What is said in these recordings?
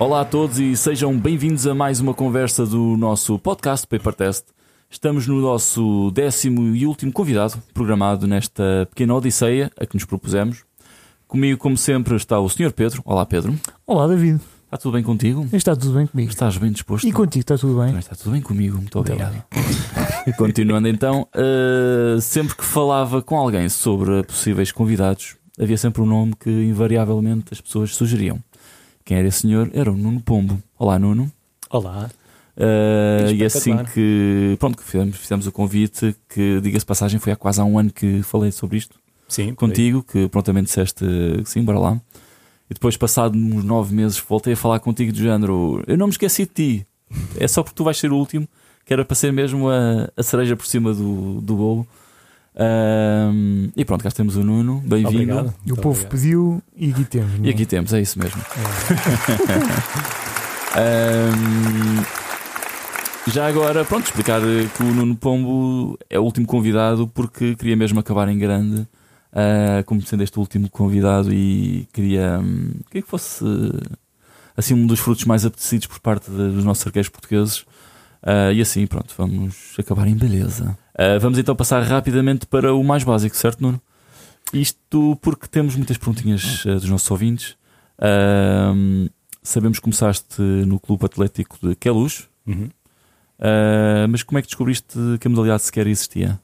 Olá a todos e sejam bem-vindos a mais uma conversa do nosso podcast Paper Test. Estamos no nosso décimo e último convidado programado nesta pequena odisseia a que nos propusemos. Comigo, como sempre, está o Sr. Pedro. Olá, Pedro. Olá, David. Está tudo bem contigo? Está tudo bem comigo. Estás bem disposto? E contigo, está tudo bem? Também Está tudo bem comigo, muito obrigado. Continuando então, uh, sempre que falava com alguém sobre possíveis convidados, havia sempre um nome que invariavelmente as pessoas sugeriam. Quem era esse senhor? Era o Nuno Pombo. Olá, Nuno. Olá. Uh, e assim que pronto, que fizemos, fizemos o convite, que diga-se passagem, foi há quase há um ano que falei sobre isto Sim, contigo, que prontamente disseste que sim, bora lá. E depois, passado uns nove meses, voltei a falar contigo do género: Eu não me esqueci de ti, é só porque tu vais ser o último, que era para ser mesmo a, a cereja por cima do, do bolo. Ahm, e pronto, cá temos o Nuno, bem-vindo. E o povo obrigado. pediu e aqui temos. não E é? aqui temos, é isso mesmo. É. Ahm, já agora, pronto, explicar que o Nuno Pombo é o último convidado porque queria mesmo acabar em grande, ah, como sendo este último convidado, e queria, hum, queria que fosse assim um dos frutos mais apetecidos por parte dos nossos arqueiros portugueses. Ah, e assim, pronto, vamos acabar em beleza. Ah, vamos então passar rapidamente para o mais básico, certo, Nuno? Isto porque temos muitas perguntinhas ah, dos nossos ouvintes. Ahm, sabemos que começaste no Clube Atlético de Queluz, Uhum. ah, mas como é que descobriste que a modalidade sequer existia?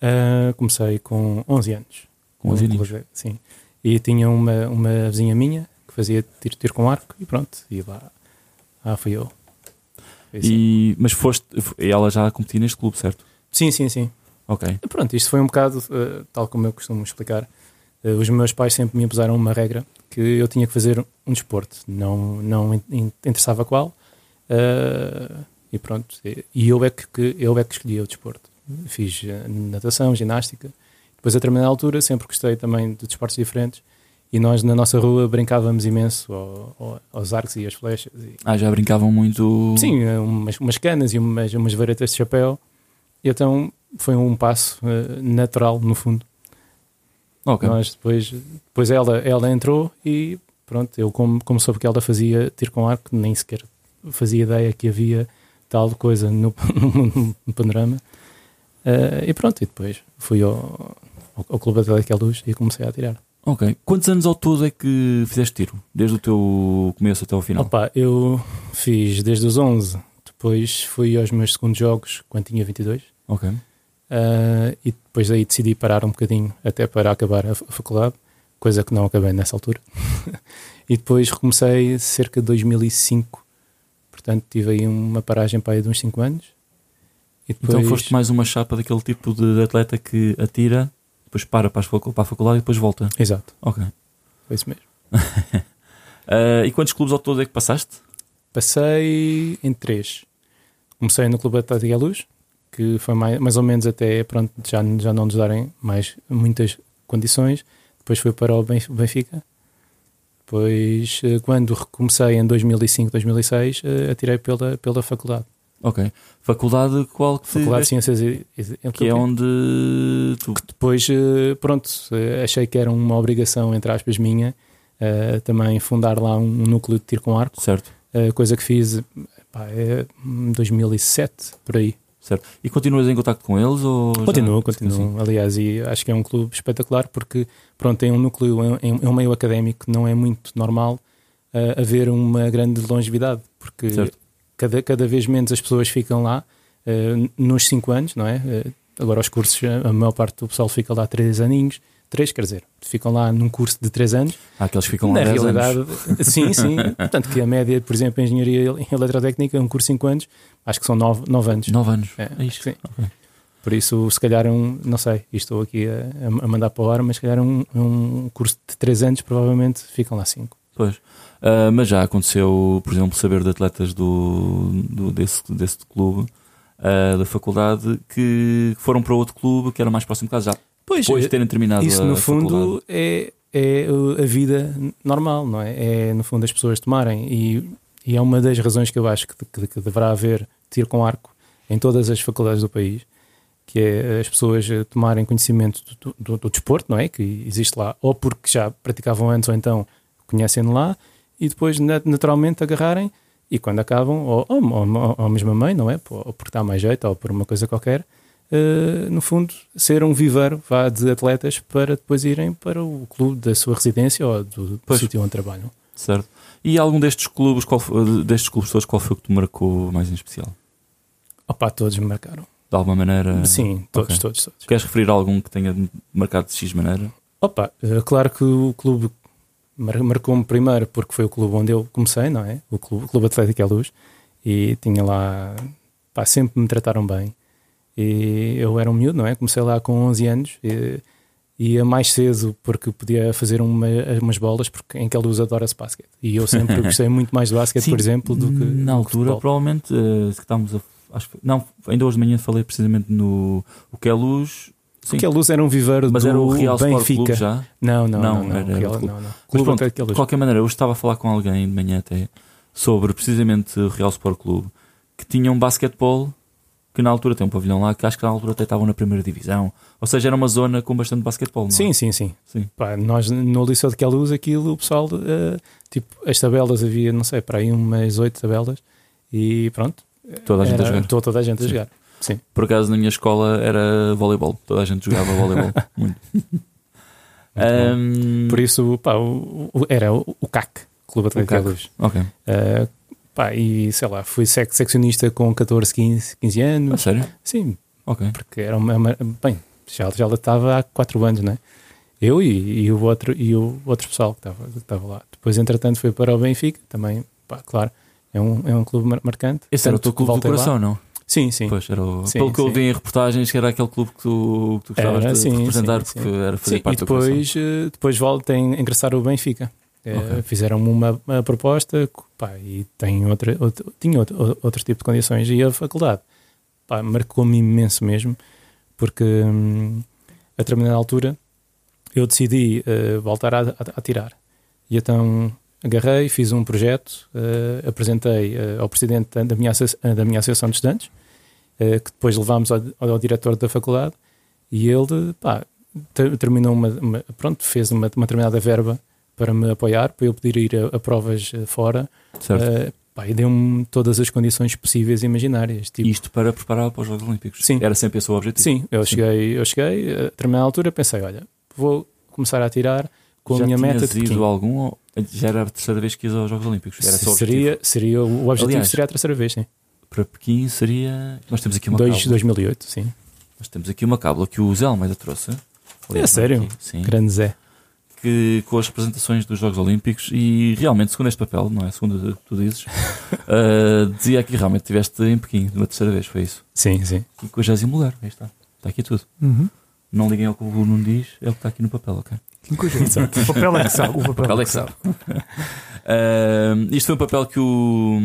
Ah, comecei com 11 anos. Com 11 No anos? Sim. E tinha uma, uma vizinha minha que fazia tiro, tiro com arco e pronto. E lá, lá fui eu. Foi assim. E, mas foste, ela já competia neste clube, certo? Sim, sim, sim. Ok. Pronto, isto foi um bocado, ah, tal como eu costumo explicar. Ah, os meus pais sempre me impuseram uma regra que eu tinha que fazer um desporto. Não, não in- in- interessava qual. Ah, e pronto. E eu é que, que- eu é que escolhia o desporto. Fiz natação, ginástica. Depois, a determinada altura, sempre gostei também de desportos diferentes. E nós, na nossa rua, brincávamos imenso ao- ao- aos arcos e às flechas. E, Ah, já brincavam muito. Sim, umas, umas canas e umas, umas varetas de chapéu. E então foi um passo eh, natural, no fundo. Ok. Nós depois, depois ela, ela entrou e pronto, eu como, como soube que ela fazia tiro com arco, nem sequer fazia ideia que havia tal coisa no, no, no panorama. Eh, e pronto, e depois fui ao, ao, ao Clube à Luz e comecei a atirar. Ok. Quantos anos ao todo é que fizeste tiro? Desde o teu começo até ao final? Opa, eu fiz desde os 11, depois fui aos meus segundos jogos quando tinha 22. Ok. Uh, e depois daí decidi parar um bocadinho até para acabar a, fa- a faculdade, coisa que não acabei nessa altura. e depois recomecei cerca de 2005, portanto tive aí uma paragem para aí de uns 5 anos. E depois, Então foste mais uma chapa daquele tipo de atleta que atira, depois para para, a faculdade e depois volta. Exato, Ok. foi isso mesmo. Ah, e quantos clubes ao todo é que passaste? Passei em três. Comecei no Clube Atlético à Luz, que foi mais, mais ou menos até pronto, já, já não nos darem mais muitas condições. Depois fui para o Benf- Benfica. Depois, eh, quando recomecei em 2005, 2006, eh, atirei pela, pela faculdade. Ok. Faculdade qual que Faculdade de? Ciências e, e, Que é onde tu. Depois, eh, pronto, achei que era uma obrigação, entre aspas, minha, eh, também fundar lá um núcleo de tiro com arco. Certo, A coisa que fiz pá, é em 2007, por aí. certo. E continuas em contato com eles? Ou já- Continuo, Sim. continuo. Aliás, e acho que é um clube espetacular porque, pronto, tem um núcleo, é um meio académico, não é muito normal eh, haver uma grande longevidade, porque Certo. cada, cada vez menos as pessoas ficam lá eh, nos 5 anos, não é? Eh, agora, os cursos, a maior parte do pessoal fica lá 3 aninhos. 3, quer dizer, ficam lá num curso de 3 anos. Há aqueles que ficam lá Na 10 realidade, anos. sim, sim. Portanto, que a média, por exemplo, em engenharia em eletrotécnica é um curso de 5 anos, acho que são 9, anos. 9 anos. É, É isto. sim. Ok. Por isso, se calhar, um, não sei, e estou aqui a, a mandar para o ar, mas se calhar um, um curso de 3 anos, provavelmente ficam lá 5. Pois. Ah, mas já aconteceu, por exemplo, saber de atletas do, do- desse, desse clube, ah, da faculdade, que foram para outro clube que era mais próximo de casa, já Pois, depois de terem terminado isso no faculdade. fundo é, é a vida normal, não é? É no fundo as pessoas tomarem e, e é uma das razões que eu acho que, que- que deverá haver tiro com arco em todas as faculdades do país, que é as pessoas eh, tomarem conhecimento do, do- do desporto, não é? Que existe lá, ou porque já praticavam antes ou então conhecem lá, e depois nat- naturalmente agarrarem e quando acabam, ou, ou, ou, ou a mesma mãe, não é? Ou porque está mais jeito ou por uma coisa qualquer, eh, no fundo, ser um viveiro vá, de atletas para depois irem para o clube da sua residência ou do, sítio onde trabalham. Certo. E algum destes clubes, qual, foi- destes clubes todos, qual foi o que te marcou mais em especial? Opa, todos me marcaram. De alguma maneira? Sim, todos, ok. todos, todos. Queres referir algum que tenha marcado de X maneira? Opa, eh, claro que o clube mar- marcou-me primeiro porque foi o clube onde eu comecei, não é? O Clube, o clube Atlético é Luz. E tinha lá, pá, sempre me trataram bem. E eu era um miúdo, não é? Comecei lá com 11 anos. E, ia mais cedo porque podia fazer uma- umas bolas, porque em que adora-se basquete. E eu sempre gostei muito mais do basquete, Sim, por exemplo, do que. Na que altura, futebol. provavelmente, eh, que estávamos a. Acho, que- não, ainda hoje de manhã falei precisamente no. O que é luz. Sim, Porque a luz era um viveiro mas do era o Real Benfica. Já. Não, não, Não, não. não, era- era Real- não, não. Mas pronto, Atlético é de qualquer maneira, hoje estava a falar com alguém de manhã até sobre precisamente o Real Sport Clube que tinha um basquetebol que na altura tem um pavilhão lá que acho que na altura até estavam na primeira divisão. Ou seja, era uma zona com bastante basquetebol. Não é? Sim, sim, sim. Sim. Pá, nós no Liceu de Queluz, aquilo, o pessoal, eh, tipo, as tabelas havia, não sei, para aí umas oito tabelas e pronto. Toda a gente a era jogar. to- Toda a gente a Sim. jogar. Sim. Por acaso na minha escola era voleibol. Toda a gente jogava voleibol. Muito. Ahm, Por isso, pá, o- o- era o, o CAC, Clube Atlético. Queluz. Ok. Eh, pá, e sei lá, fui sec seccionista com 14, 15, 15 A anos. sério? Sim, Ok. porque era uma, uma- bem, já, já estava há 4 anos, né? Eu e, e o outro e o outro pessoal que estava, que estava lá. Depois, entretanto, fui para o Benfica, também, pá, claro, é um, é um clube mar- marcante. Esse era o teu Tanto clube do voltei lá. coração, não? Sim, sim. Pois, era o... Sim, Pelo que eu vi em reportagens, que era aquele clube que tu, que tu gostavas Era, de sim, representar, sim, porque era fazer Sim, e parte do coração. depois, eh, depois voltem a ingressar o Benfica. Eh, Ok. Fizeram-me uma, uma proposta pá, e tem outra, outro, tinha outro, outro tipo de condições. E a faculdade marcou-me imenso mesmo, porque hum, a determinada altura eu decidi eh, voltar a, a, a tirar. E então agarrei, fiz um projeto, eh, apresentei eh, ao presidente da- da minha, da minha associação de estudantes, que depois levámos ao, ao diretor da faculdade, e ele pá, ter- terminou uma, uma- pronto, fez uma, uma determinada verba para me apoiar, para eu poder ir a, a provas eh, fora, Certo. eh, pá, e deu-me todas as condições possíveis e imaginárias. Tipo, Isto para preparar para os Jogos Olímpicos. Sim. Era sempre esse o objetivo. Sim, eu Sim. cheguei, eu cheguei, a determinada altura pensei, olha, vou começar a tirar com Já a minha meta de ido algum ou já era a terceira vez que ias aos Jogos Olímpicos? Era só objetivo. seria, seria o objetivo Aliás, seria a terceira vez, sim. Para Pequim seria... Nós temos aqui uma Dois, cábula. 2008, sim. Nós temos aqui uma cábula que o Zé Almeida trouxe. É sério? Aqui, sim. Grande Zé. Que com as representações dos Jogos Olímpicos e realmente, segundo este papel, não é? Segundo tu dizes, ah, dizia que realmente estiveste em Pequim uma terceira vez, foi isso. Sim, sim. E com o 20 lugar, aí está. Está aqui tudo. Uhum. Não liguem ao que o Nuno diz, é o que está aqui no papel, ok? Coisa. O papel é que sabe. O O papel, papel é que sabe. Ah, isto foi um papel que o,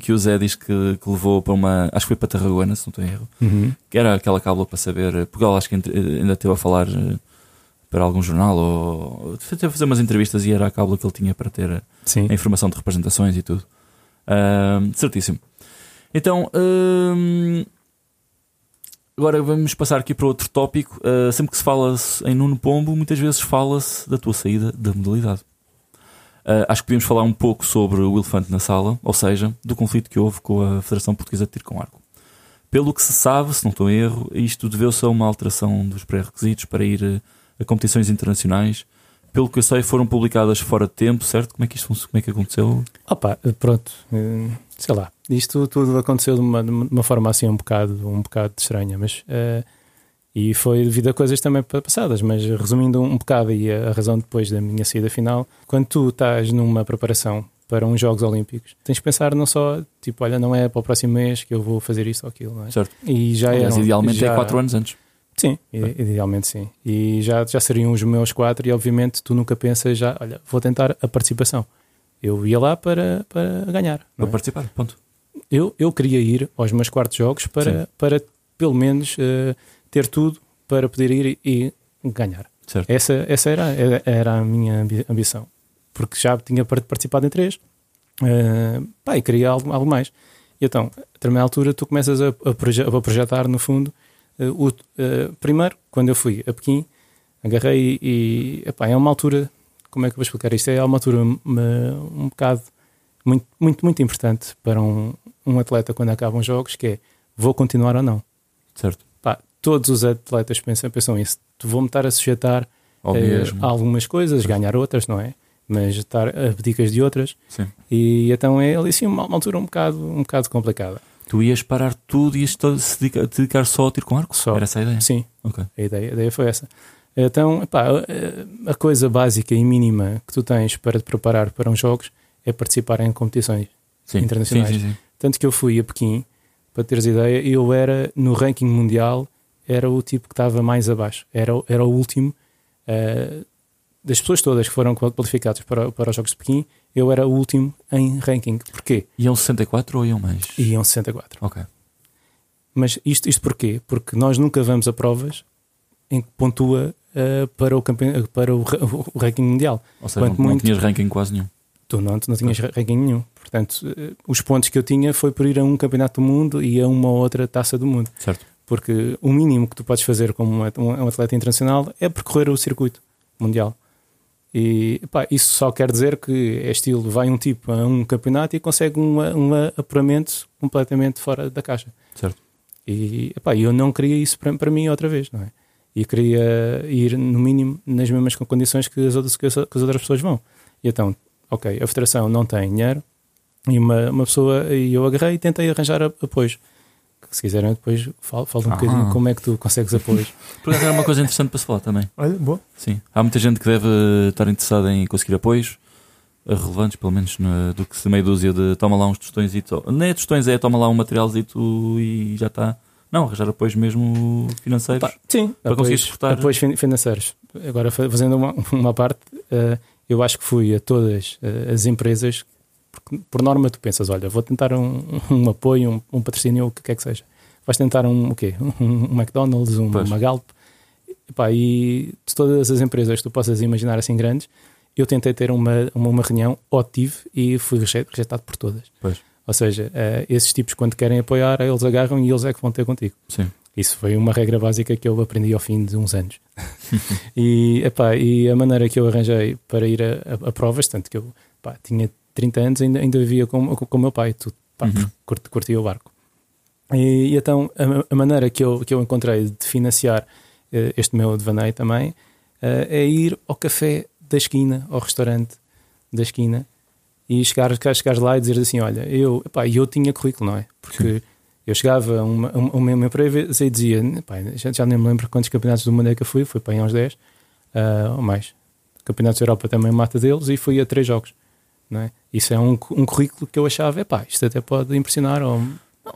que o Zé diz que, que levou para uma. Acho que foi para Tarragona, se não estou em erro. Uhum. Que era aquela cábula para saber. Porque ela acho que ainda esteve a falar eh, para algum jornal ou. Teve a fazer umas entrevistas e era a cábula que ele tinha para ter. Sim. a informação de representações e tudo. Ahm, certíssimo. Então, ahm, agora vamos passar aqui para outro tópico. Ah, sempre que se fala em Nuno Pombo, muitas vezes fala-se da tua saída da modalidade. Ah, acho que podíamos falar um pouco sobre o elefante na sala, ou seja, do conflito que houve com a Federação Portuguesa de Tiro com Arco. Pelo que se sabe, se não estou em erro, isto deveu-se a uma alteração dos pré-requisitos para ir a competições internacionais. Pelo que eu sei, foram publicadas fora de tempo, certo? Como é que isto como é que aconteceu? Opa, pronto. eh, Sei lá. Isto tudo aconteceu de uma, de uma forma assim um bocado, um bocado estranha, mas. eh, e foi devido a coisas também pa- passadas, mas resumindo um bocado e a, razão depois da minha saída final, quando tu estás numa preparação para uns Jogos Olímpicos, tens de pensar não só, tipo, olha, não é para o próximo mês que eu vou fazer isto ou aquilo, não é? Certo. E já Aliás, idealmente já, é 4 anos antes. Sim, i- idealmente sim. E já, já seriam os meus quatro, e obviamente tu nunca pensas já, olha, vou tentar a participação. Eu ia lá para, para ganhar. Para é? participar, ponto. eu, eu queria ir aos meus quartos jogos para, para pelo menos eh, ter tudo para poder ir e, ganhar. Certo. Essa, essa era, era, a minha ambi- ambição. Porque já tinha par- participado em três eh, pá, e queria algo, algo mais. E então, a determinada altura, tu começas a, a, proje- a projetar, no fundo, o, eh, primeiro, quando eu fui a Pequim, agarrei e, epá, é uma altura como é que eu vou explicar isto? É uma altura um bocado muito, muito, muito importante para um, um atleta quando acabam os jogos, que é vou continuar ou não. Certo. Pá, todos os atletas pensam, pensam isso. Vou-me estar a sujeitar eh, mesmo. a algumas coisas, ganhar outras, não é? Mas estar a abdicas de outras. Sim. E então é ali assim uma, uma altura um bocado, um bocado complicada. Tu ias parar tudo e ias se dedicar, te dedicar só ao tiro com arco? Só. Era essa a ideia? Sim, Ok. a ideia, a ideia foi essa. Então, epá, a- a coisa básica e mínima que tu tens para te preparar para uns jogos é participar em competições. Sim. Internacionais. Sim, sim. Tanto que eu fui a Pequim, para teres ideia, eu era, no ranking mundial, era o tipo que estava mais abaixo. Era, o- era o último eh, das pessoas todas que foram qualificadas para, para os Jogos de Pequim, eu era o último em ranking. Porquê? Iam 64 ou iam mais? Iam 64. Ok. Mas isto, isto porquê? Porque nós nunca vamos a provas em que pontua eh, para, o, campe- para o, o ranking mundial. Ou seja, não, Quanto não muito- tinhas ranking quase nenhum. Tu não, tu não tinhas ranking nenhum. Portanto, eh, os pontos que eu tinha foi por ir a um campeonato do mundo e a uma ou outra taça do mundo. Certo. Porque o mínimo que tu podes fazer como um atleta internacional é percorrer o circuito mundial. E pá, isso só quer dizer que é estilo: vai um tipo a um campeonato e consegue um, um apuramento completamente fora da caixa. Certo. E epá, eu não queria isso para, para mim outra vez, não é? E queria ir, no mínimo, nas mesmas condições que as outras, que as, outras pessoas vão. E então, ok, a federação não tem dinheiro e uma, uma pessoa, e eu agarrei e tentei arranjar apoios. Se quiserem, depois falo, falo um Ah. bocadinho como é que tu consegues apoios. Por acaso era uma coisa interessante para se falar também. Olha, boa. Sim. Há muita gente que deve estar interessada em conseguir apoios eh, relevantes, pelo menos na- do que se meia dúzia de toma lá uns tostões e não é tostões, é toma lá um materialzito e já está. Não, arranjar apoios mesmo financeiros. Pá, sim, Para conseguir apoios, suportar. apoios fin- financeiros. Agora, fa- fazendo uma, uma parte, eh, eu acho que fui a todas eh, as empresas, porque por norma tu pensas, olha, vou tentar um, um apoio, um, um patrocínio, o que quer que seja. Vais tentar um o quê? Um, um McDonald's, um, Pois. uma Galp. Epá, e de todas as empresas que tu possas imaginar assim grandes, eu tentei ter uma, uma, uma reunião, ou tive, e fui reje- rejeitado por todas. Pois. Ou seja, eh, esses tipos, quando querem apoiar, eles agarram e eles é que vão ter contigo. Sim. Isso foi uma regra básica que eu aprendi ao fim de uns anos. e, epá, e a maneira que eu arranjei para ir a, a- a provas, tanto que eu pá, tinha 30 anos, ainda, ainda vivia com, com o meu pai, tudo, pá, Uhum. porque curti- curtia o barco. E, e então a, a maneira que eu, que eu encontrei de financiar eh, este meu devaneio também eh, é ir ao café da esquina, ao restaurante da esquina e chegar, chegar, lá e dizer assim: Olha, eu, epá, eu tinha currículo, não é? Porque eu chegava a uma, a uma, uma empresa e dizia: epá, já, já nem me lembro quantos campeonatos do mundo é que eu fui, fui para aí uns 10 ah, ou mais. Campeonatos da Europa também mata deles e fui a três jogos. Não é? Isso é um, um currículo que eu achava: epá, isto até pode impressionar. Ou,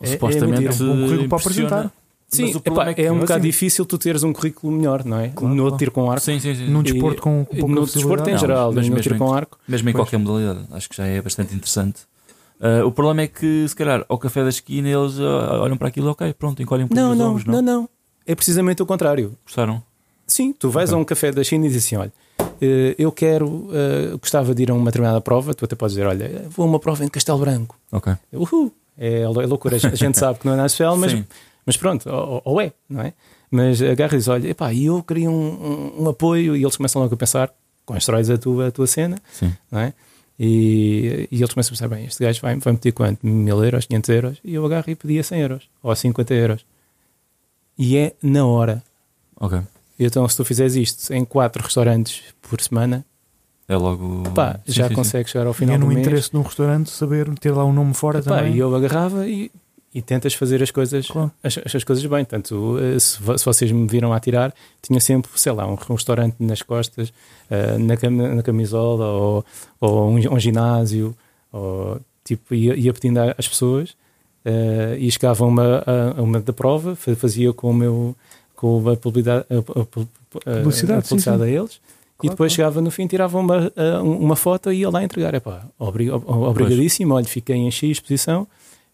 É- é Supostamente mentira. É um currículo para apresentar. Sim, Mas o epá, problema é, é um bocado assim- difícil tu teres um currículo melhor, não é? Claro, no claro. tiro com arco. Sim, sim, sim. Num desporto com, pouca no desporto em geral, mas no mesmo tiro em- com arco. Mesmo em Pois. qualquer modalidade, acho que já é bastante interessante. Ah, o problema é que, se calhar, ao café da esquina eles ah, olham para aquilo, ok, pronto, encolhem um Não, pouco os não, ovos, não, não. É precisamente o contrário. Gostaram? Sim, tu vais Ok. a um café da China e dizes assim: olha, eu quero, eh, gostava de ir a uma determinada prova. Tu até podes dizer: olha, vou a uma prova em Castelo Branco. Ok. Uhul! É, é loucura. A gente- sabe que não é especial, mas, Sim. mas pronto, ou, ou é, não é? Mas agarra e diz: olha, epá, eu queria um, um- um apoio. E eles começam logo a pensar: constróis a tua, a tua cena, Sim. não é? E, e eles começam a pensar: bem, este gajo vai, vai meter quanto? Mil euros, 500 euros? E eu agarro e pedia 100 euros ou 50 euros. E é na hora. Ok. E Então, se tu fizeres isto em quatro restaurantes por semana, É logo. pá, Sim, já sim, consegues chegar ao E final é do no mês. interesse de um restaurante saber ter lá um nome fora Epá, também. e eu agarrava e, e tentas fazer as coisas, Claro. as, as coisas bem. Tanto eh, se, se vocês me viram a tirar, tinha sempre, sei lá, um restaurante nas costas, eh, na, cam- na camisola, ou, ou um, um ginásio, ou tipo, ia, ia pedindo às pessoas eh, e chegava a uma, a, uma da prova, fa- fazia com o meu com a publicidade, a, a- a- Publicidade, a sim, publicidade sim. a eles. e Claro, depois claro. chegava no fim, tirava uma, uma foto e ia lá entregar. Epá, obri- ob- obrigadíssimo, olha, fiquei em X posição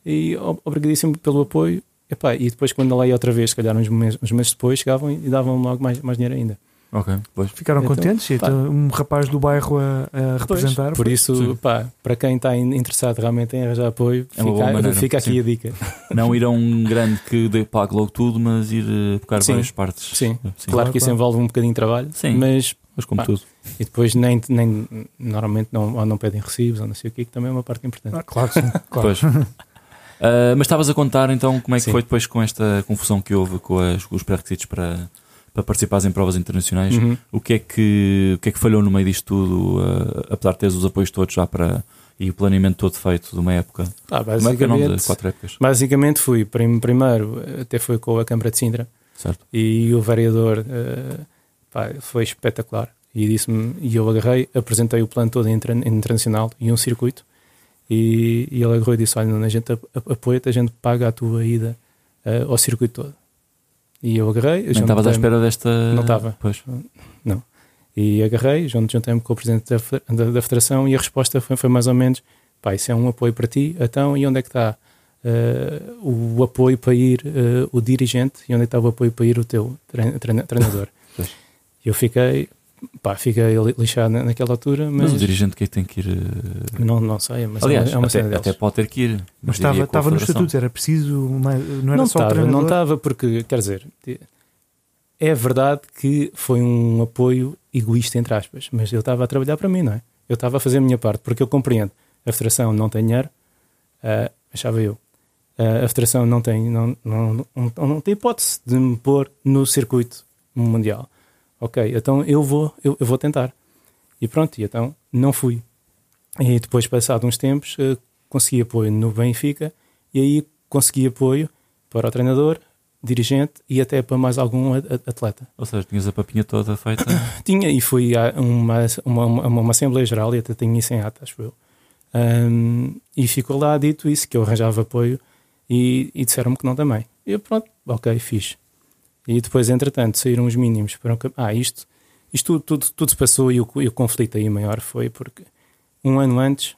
e ob- obrigadíssimo pelo apoio. Epá, e depois, quando lá ia outra vez, se calhar uns meses, uns meses depois, chegavam e davam logo mais, mais dinheiro ainda. Ok, pois. Ficaram Então, contentes? E pá. então, um rapaz do bairro a, a Pois, representar. por foi- isso, Sim. pá, para quem está in- interessado realmente em arranjar apoio, É fica, maneira, fica aqui sim. a dica. Não ir a um grande que dê pague logo tudo, mas ir eh, tocar Sim. várias partes. Sim, Sim. claro que isso claro. envolve um bocadinho de trabalho, Sim. mas Mas como Ah. tudo. E depois nem, nem normalmente não, ou não pedem recibos ou não sei o quê, que também é uma parte importante. Ah, claro que sim. Claro. Pois. Ah, mas estavas a contar então como é que Sim. foi depois com esta confusão que houve com, as- com os pré-requisitos para, para participares em provas internacionais. Uhum. O, que é que, o que é que falhou no meio disto tudo, ah, apesar de teres os apoios todos já para e o planeamento todo feito de uma época? Época não, de basicamente, quatro épocas, basicamente fui prim- primeiro, até foi com a Câmara de Sintra certo? e o vereador eh, pá, foi espetacular. E disse-me, e eu agarrei, apresentei o plano todo inter- internacional e um circuito. E, e ele agarrou e disse: Olha, a gente ap- ap- apoia-te, a gente paga a tua ida eh, ao circuito todo. E eu agarrei, Nem estavas à espera desta. Não estava. Pois. E agarrei, junt- juntei-me com o presidente da, da, da federação e a resposta foi, foi mais ou menos: pá, isso é um apoio para ti, então e onde é que está eh, o apoio para ir eh, o dirigente e onde é que está o apoio para ir o teu trein- treina- treinador? Eu fiquei, pá, li- lixado na- naquela altura, Mas, mas, o dirigente que é que tem que ir. ah, não, não sei, mas Aliás, é uma, é uma cena até, deles. até pode ter que ir. Mas estava, estava nos estatutos, era preciso, não era não só o estava, não estava porque, quer dizer, é verdade que foi um apoio egoísta, entre aspas, mas eu estava a trabalhar para mim, não é? Eu estava a fazer a minha parte, porque eu compreendo, a Federação não tem dinheiro, ah, achava eu, Ah, a Federação não tem, não, não, não, não tem hipótese de me pôr no circuito mundial. Ok, então eu vou, eu, eu vou tentar. E pronto, e então não fui. E depois, passado uns tempos, eh, consegui apoio no Benfica e aí consegui apoio para o treinador, dirigente e até para mais algum atleta. Ou seja, tinhas a papinha toda feita. Tinha e fui a uma, uma, uma, uma Assembleia Geral e até tenho isso em ata, acho eu. Ahm, e ficou lá dito isso, que eu arranjava apoio e, e disseram-me que não também. E eu, pronto, ok, fiz. E depois, entretanto, saíram os mínimos para camp- Ah, isto, isto tudo, tudo, tudo se passou e o, e o conflito aí maior foi porque um ano antes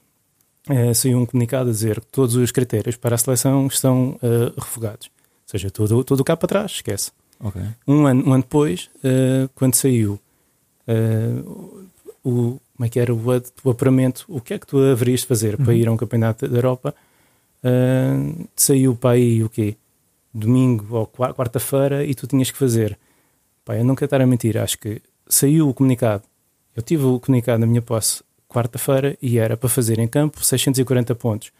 eh, saiu um comunicado a dizer que todos os critérios para a seleção estão eh, refogados. Ou seja, tudo, tudo cá para trás, esquece ok. um ano, um ano depois, eh, quando saiu eh, o, como é que era o, o apuramento, o que é que tu haverias de fazer para Uhum. ir a um campeonato da Europa, saiu para aí o quê? Domingo ou qua- quarta-feira e tu tinhas que fazer. Pá, eu não quero estar a mentir, acho que saiu o comunicado. Eu tive o comunicado na minha posse quarta-feira e era para fazer em campo 640 pontos.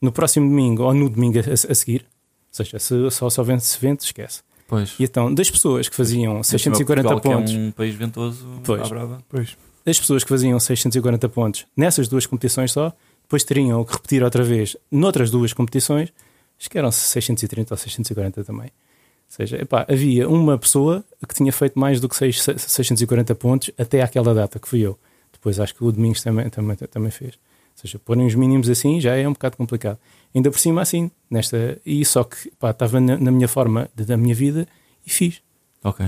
No próximo domingo ou no domingo a, a seguir, ou seja, se só só vence vento, esquece. Pois. E então, das pessoas que faziam 640 Portugal, pontos, Que é um país ventoso. Pois. brava. Pois. das pessoas que faziam 640 pontos nessas duas competições só, depois teriam que repetir outra vez noutras duas competições, acho que eram 630 ou 640 também. Ou seja, epá, havia uma pessoa que tinha feito mais do que seis- 640 pontos até àquela data, que fui eu. Depois acho que o Domingos também, também, também fez. Ou seja, porem os mínimos assim já é um bocado complicado. Ainda por cima assim, nesta, e só que pá, estava na, na minha forma de- da minha vida e fiz. Ok.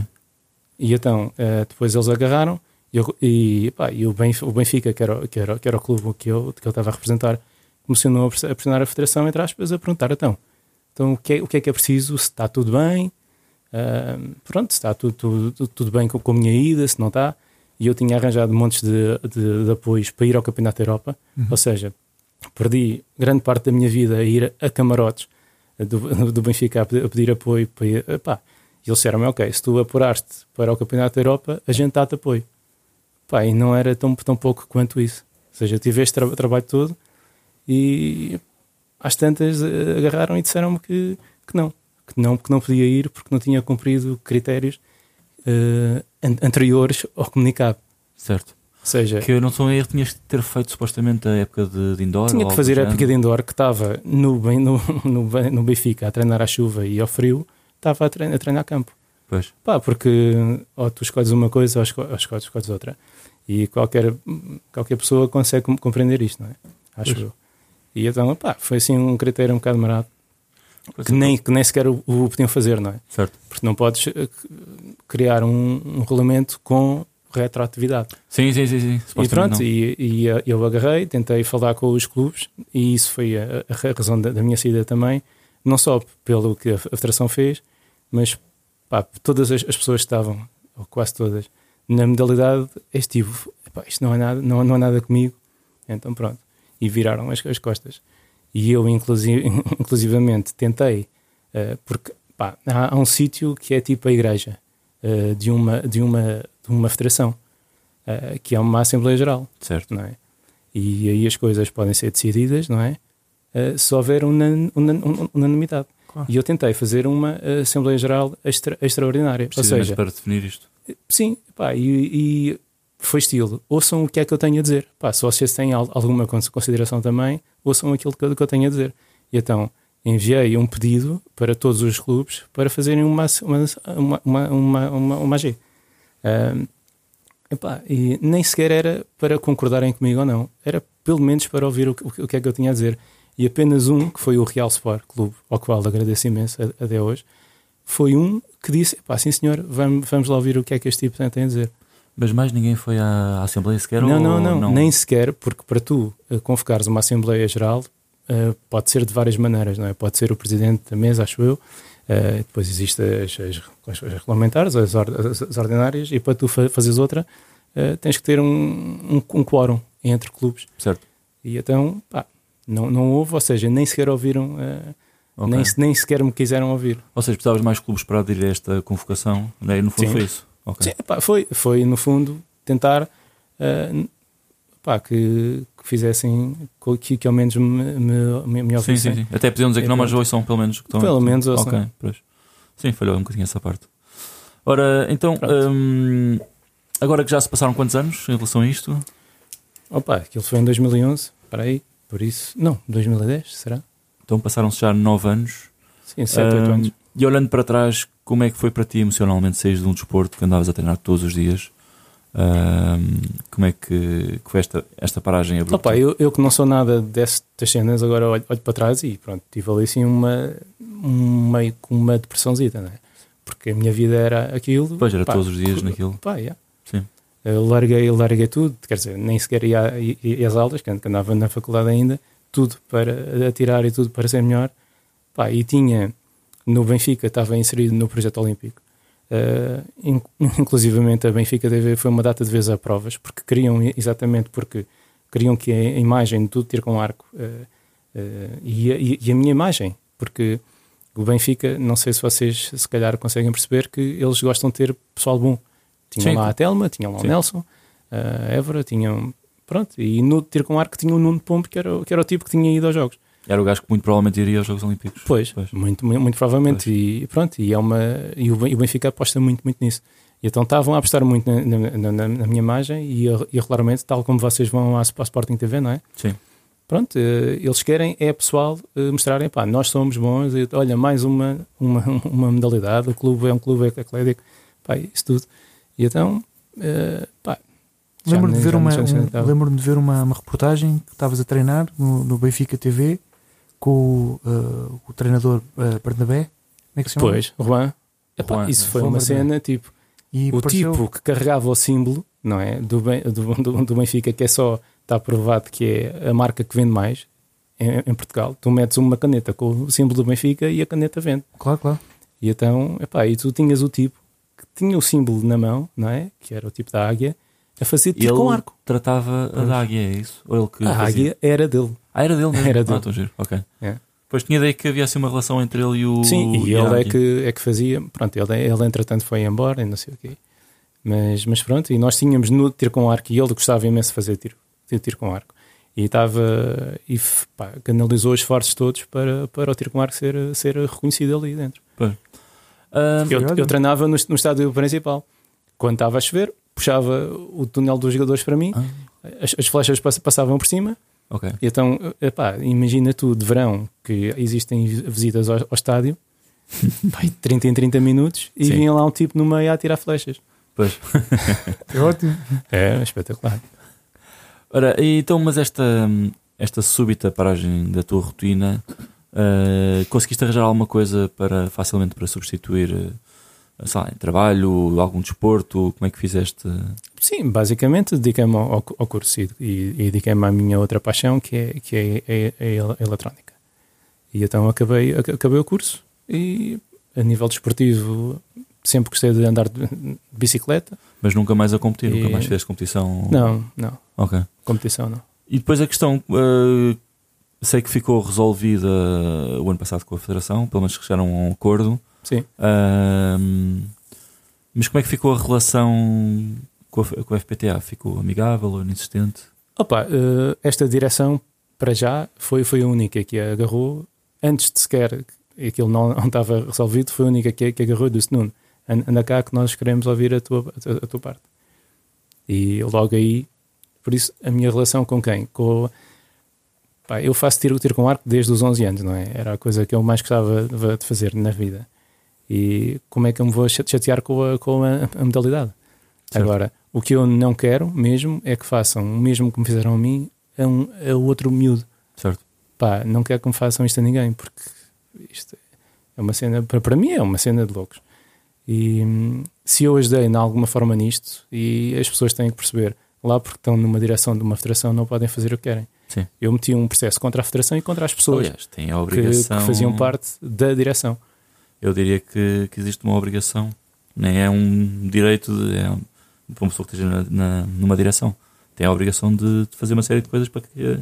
E então, eh, depois eles agarraram e, eu- e, pá, e o, Benf- o Benfica, que era, o- que, era, que era o clube que eu, que eu estava a representar, começou a pres- a pressionar a federação, entre aspas, a perguntar: então, então o, que é, o que é que é preciso? Se está tudo bem? Ah, pronto, se está tudo, tudo, tudo- bem com, com a minha ida, se não está. E eu tinha arranjado montes de, de, de apoios para ir ao Campeonato da Europa, Uhum. ou seja, perdi grande parte da minha vida a ir a camarotes do, do Benfica a pedir, apoio. Para ir, epá, e eles disseram-me, ok, se tu apuraste para o Campeonato da Europa, a gente dá-te apoio. Pá, e não era tão, tão pouco quanto isso. Ou seja, eu tive este tra- trabalho todo e às tantas eh, agarraram e disseram-me que, que não, que não, que não podia ir porque não tinha cumprido critérios an- anteriores ao comunicado. Certo. Ou seja, Que eu não sou em erro, tinhas de ter feito supostamente a época de, de indoor. tinha que fazer a época de indoor que estava no, no, no, no Benfica a treinar à chuva e ao frio, estava a treinar, a treinar campo. Pois. Pá, porque ou tu escolhes uma coisa ou esco- ou escolhes, escolhes outra. E qualquer, qualquer pessoa consegue com- compreender isto, não é? Acho Pois. eu. E então, pá, foi assim um critério um bocado marado que é, nem, que nem sequer o, o podiam fazer, não é? Certo. Porque não podes eh, criar um, um regulamento com retroatividade. Sim, sim, sim. sim. E pronto, e, e eh, eu agarrei, tentei falar com os clubes e isso foi a, a razão da, da minha saída também, não só pelo que a, a Federação fez, mas pá, todas as, as pessoas que estavam, ou quase todas, na modalidade, este tipo, epá, isto não é, nada, não, não é nada comigo, então pronto, e viraram as, as costas. E eu, inclusive, inclusivamente, tentei, eh, porque pá, há, há um sítio que é tipo a igreja eh, de, uma, de, uma, de uma federação. uh, que é uma Assembleia Geral, Certo. não é? E aí as coisas podem ser decididas, não é? Uh, se houver unan, unan, un- unanimidade. Claro. E eu tentei fazer uma Assembleia Geral extra- extraordinária. Ou seja, para definir isto. Sim, pá, e, e foi estilo. Ouçam o que é que eu tenho a dizer. Pá, se vocês têm al- alguma cons- consideração também, ouçam aquilo que, eu- tenho a dizer. E então enviei um pedido para todos os clubes para fazerem uma, uma, uma, uma, uma, uma, AG. Ahm, epá, e nem sequer era para concordarem comigo ou não, era pelo menos para ouvir o, o que- é que eu tinha a dizer. E apenas um, que foi o Real Sport Clube, ao qual agradeço imenso até hoje, foi um que disse: pá, sim senhor, vamos, vamos lá ouvir o que é que este tipo tem a dizer. Mas mais ninguém foi à Assembleia sequer? Não, ou não, não, nem sequer, porque para tu eh, convocares uma Assembleia Geral eh, pode ser de várias maneiras, não é? Pode ser o Presidente da mesa, acho eu, eh, depois existem as, as, as regulamentares, as, or- as- as ordinárias, e para tu fa- fazeres outra eh, tens que ter um, um, um quórum entre clubes. Certo. E então, pá, não, não houve, ou seja, nem sequer ouviram, eh, Ok. nem, nem sequer me quiseram ouvir. Ou seja, precisavas mais clubes para aderir a esta convocação, né? Sim. foi isso. Ok. Sim, pá, foi, foi, no fundo, tentar pá, que, que fizessem que, que ao menos me, me, me, me Sim, ouvissem. sim, sim. Até podiam dizer que É não, mas ouçam pelo menos. Que estão, Pelo menos ouçam. Ok, pois. Sim, falhou um bocadinho essa parte. Ora, então, hum, agora que já se passaram quantos anos em relação a isto? Opa, aquilo foi em 2011, para aí, por isso, não, 2010, será? Então passaram-se já nove anos. Sim, 7, 8 Hum, anos. E olhando para trás, como é que foi para ti emocionalmente sair de um desporto que andavas a treinar todos os dias? Como é que, que foi esta, esta paragem abrupta? Opa, eu, eu que não sou nada destas cenas, agora olho, olho para trás e pronto, tive ali assim uma, um meio com uma depressãozita, não é? Porque a minha vida era aquilo. Pois, era pá, todos os dias naquilo. Pá, yeah. Sim. Eu larguei, larguei tudo, quer dizer, nem sequer ia, ia- ia às aulas, que andava na faculdade ainda, tudo para atirar e tudo para ser melhor. Pá, e tinha, no Benfica, estava inserido no projeto olímpico. Uh, in- inclusivamente a Benfica TV foi uma data de vez a provas, porque queriam, exatamente porque queriam que a imagem de tudo ter com arco uh, uh, e, a, e- a minha imagem, porque o Benfica, não sei se vocês se calhar conseguem perceber que eles gostam de ter pessoal bom. Tinham Sim. lá a Telma, tinham lá Sim. o Nelson, a Évora, tinham. Pronto, e no tiro com arco tinha o Nuno Pombo, que era, o- que era o tipo que tinha ido aos Jogos. Era o gajo que muito provavelmente iria aos Jogos Olímpicos. Pois, Pois. Muito, muito, muito provavelmente. E pronto, e, é uma, e o Ben- o Benfica aposta muito, muito nisso. E então estavam a apostar muito na, na, na- na minha imagem e, e regularmente, tal como vocês vão à, à Sporting TV, não é? Sim. Pronto, eh, eles querem é pessoal eh, mostrarem, pá, nós somos bons, e, olha, mais uma, uma, uma modalidade, o clube é um clube atlético, pá, isso tudo. E então, eh, pá, Lembro-me de nem- ver, já uma, nem sei onde um- estava. lembro-me de ver uma, uma reportagem que estavas a treinar no, no Benfica TV com o, uh, o treinador uh, Bernabé. Como é que se chama? Pois, Juan. Epá, Juan, isso foi Juan uma Bernabé. cena tipo. E o pareceu- tipo que carregava o símbolo, não é? Do, Ben- do, do, do Benfica, que é só, está provado que é a marca que vende mais em, em Portugal. Tu metes uma caneta com o símbolo do Benfica e a caneta vende. Claro, claro. E então, epá, e tu tinhas o tipo que tinha o símbolo na mão, não é? Que era o tipo da águia, a fazer E tiro ele com arco. tratava a Pois. da águia, é isso? Ou ele que A fazia? águia era dele. Ah, era dele mesmo? Era Ah, dele. estou a giro. Ok. É. Pois tinha ideia que havia assim uma relação entre ele e o. Sim, e ele é que, é que fazia. Pronto, ele, ele entretanto foi embora e não sei o quê. Mas, mas pronto, e nós tínhamos no tiro com arco e ele gostava imenso de fazer tiro, tiro com arco. E estava e pá, canalizou os esforços todos para, para o tiro com arco ser, ser reconhecido ali dentro. Ah, Eu, Olha. eu treinava no, no estádio principal. Quando estava a chover, puxava o túnel dos jogadores para mim, ah, as, as flechas pass- passavam por cima. Então, epá, imagina tu de verão que existem visitas ao, ao estádio, e 30 em 30 minutos, e Sim. vinha lá um tipo no meio a atirar flechas. Pois. É ótimo. É espetacular. Ora, então, mas esta, esta súbita paragem da tua rotina, ah, conseguiste arranjar alguma coisa para facilmente para substituir, ah, sei lá, em trabalho, algum desporto? Como é que fizeste? Sim, basicamente dediquei-me ao, ao- curso e, e, dediquei-me à minha outra paixão, que é, que é, é- é a eletrónica. E então acabei, ac- acabei o curso e a nível desportivo sempre gostei de andar de bicicleta. Mas nunca mais a competir, nunca E- mais fizeste competição? Não, não, Ok. competição não. E depois a questão, ah, sei que ficou resolvida o ano passado com a Federação, pelo menos chegaram a um acordo. Sim. Ahm, mas como é que ficou a relação com, a, com a FPTA? Ficou amigável ou insistente? Opa, eh, esta direção, para já, foi, foi a única que agarrou, antes de sequer aquilo não, não estava resolvido, foi a única que, que agarrou e disse: Nuno, an- anda cá que nós queremos ouvir a tua, a, tua- a parte. E logo aí, por isso, a minha relação com quem? Com. Pá, eu faço tiro, tiro com arco desde os 11 anos, não é? Era a coisa que eu mais gostava de fazer na vida. E como é que eu me vou chate- chatear com a, com a, a modalidade? Certo. Agora, o que eu não quero mesmo é que façam o mesmo que me fizeram a mim a, um, a outro miúdo. Certo? Pá, não quero que me façam isto a ninguém, porque isto é uma cena, para, para mim é uma cena de loucos. E se eu ajudei de alguma forma nisto, e as pessoas têm que perceber, lá porque estão numa direção de uma federação, não podem fazer o que querem. Sim. Eu meti um processo contra a federação e contra as pessoas Aliás, que, que faziam parte da direção. Eu diria que, que existe uma obrigação, nem é um direito de, é um, para uma pessoa que esteja na, na- numa direção. Tem a obrigação de, de fazer uma série de coisas para que,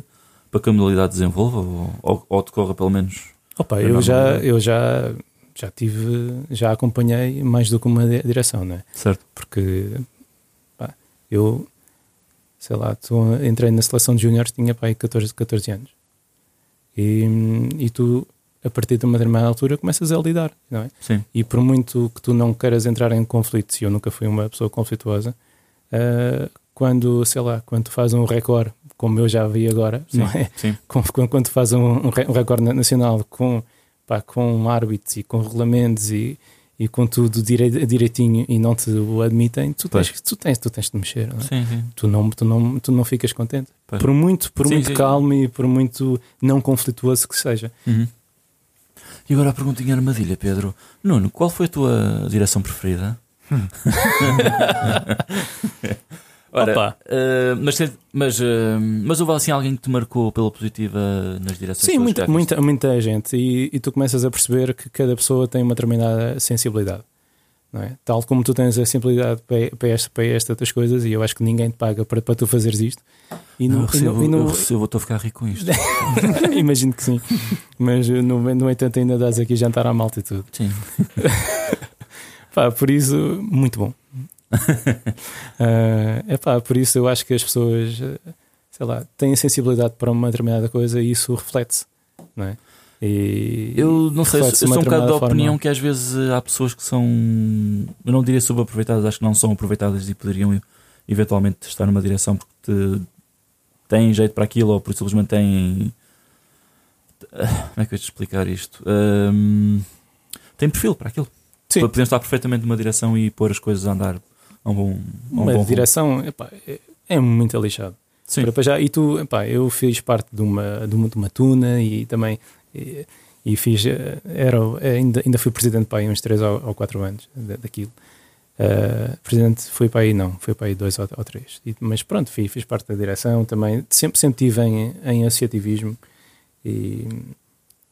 para que a modalidade desenvolva ou, ou, ou decorra pelo menos. Opa, Eu já, eu já, já tive, já acompanhei mais do que uma di- direção, não é? Certo? Porque pá, eu, sei lá, tu, entrei na seleção de júniores, tinha pá, aí 14, 14 anos. E, e tu, a partir de uma determinada altura, começas a lidar, não é? Sim. E por muito que tu não queiras entrar em conflitos, e eu nunca fui uma pessoa conflituosa, ah, quando, sei lá, quando tu fazes um recorde, como eu já vi agora, Sim. não é? Sim. quando, quando faz um, um re- um recorde na- nacional com, pá, com árbitros e com regulamentos e, e com tudo direi- direitinho e não te o admitem, tu tens, Pois. tu tens, tu tens de mexer. não é? Sim, sim. Tu, não, tu, não, tu não ficas contente. Pois. Por muito, por Sim, muito calmo e por muito não conflituoso que seja. Uhum. E agora a perguntinha armadilha, Pedro. Nuno, qual foi a tua direção preferida? Ora, Opa. eh, mas, mas, eh, mas houve assim alguém que te marcou pela positiva nas direções Sim, muita, muita, muita gente. E, e tu começas a perceber que cada pessoa tem uma determinada sensibilidade. Não é? Tal como tu tens a sensibilidade para, para, esta, para estas outras coisas, e eu acho que ninguém te paga para, para tu fazeres isto. E Não, no, eu recebo, e no- eu recebo, estou a ficar rico com isto. Imagino que sim. Mas no, no entanto, ainda dás aqui jantar à malta e tudo. Sim. Pá, por isso, muito bom. é pá, por isso eu acho que as pessoas, eh, sei lá, têm sensibilidade para uma determinada coisa e isso reflete-se, não é? E Eu não sei, eu sou um bocado da opinião forma. que às vezes eh, há pessoas que são, eu não diria subaproveitadas, acho que não são aproveitadas e poderiam eventualmente estar numa direção porque te- têm jeito para aquilo ou por simplesmente têm. Ah, Como é que eu ia te explicar isto? Ahm, têm perfil para aquilo. Sim. Para estar perfeitamente numa direção e pôr as coisas a andar a um bom. A um Uma bom direção epá, é, é muito lixado. Sim. Para- para já, e tu, epá, eu fiz parte de uma, de uma, de uma tuna e também e, e fiz, eh, era, ainda, ainda fui presidente para aí uns 3 ou, ou 4 anos da- daquilo. Uh, presidente foi para aí, não, foi para aí dois ou, ou três. E- mas pronto, fiz, fiz parte da direção também. Sempre, sempre tive em, em associativismo e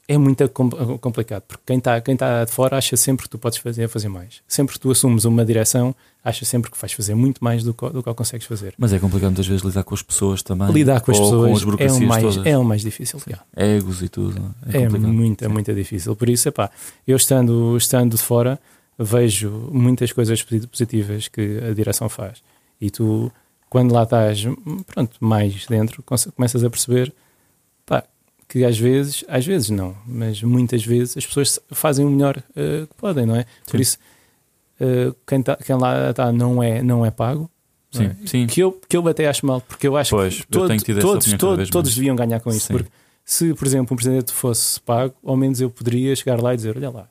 é muito com- complicado porque quem está quem tá de fora acha sempre que tu podes fazer, fazer mais. Sempre que tu assumes uma direção, acha sempre que vais fazer muito mais do que, do que consegues fazer. Mas é complicado muitas vezes lidar com as pessoas também. Lidar com as pessoas com as é, o mais, todas. é o mais difícil. Egos e tudo. É, É, complicado. muito, é muito difícil. Por isso, epá, eu estando, estando de fora, vejo muitas coisas posi- positivas que a direção faz. E tu, quando lá estás, pronto, mais dentro, come- começas a perceber que às vezes, às vezes não, mas muitas vezes as pessoas fazem o melhor eh, que podem, não é? Por Sim. isso, eh, quem, tá, quem lá está não é, não é pago. Sim, é? sim. Que eu, que eu até acho mal, porque eu acho Pois, que eu todo- todos, todos, todos deviam ganhar com isso. Sim. Porque se, por exemplo, um presidente fosse pago, ao menos eu poderia chegar lá e dizer: Olha lá.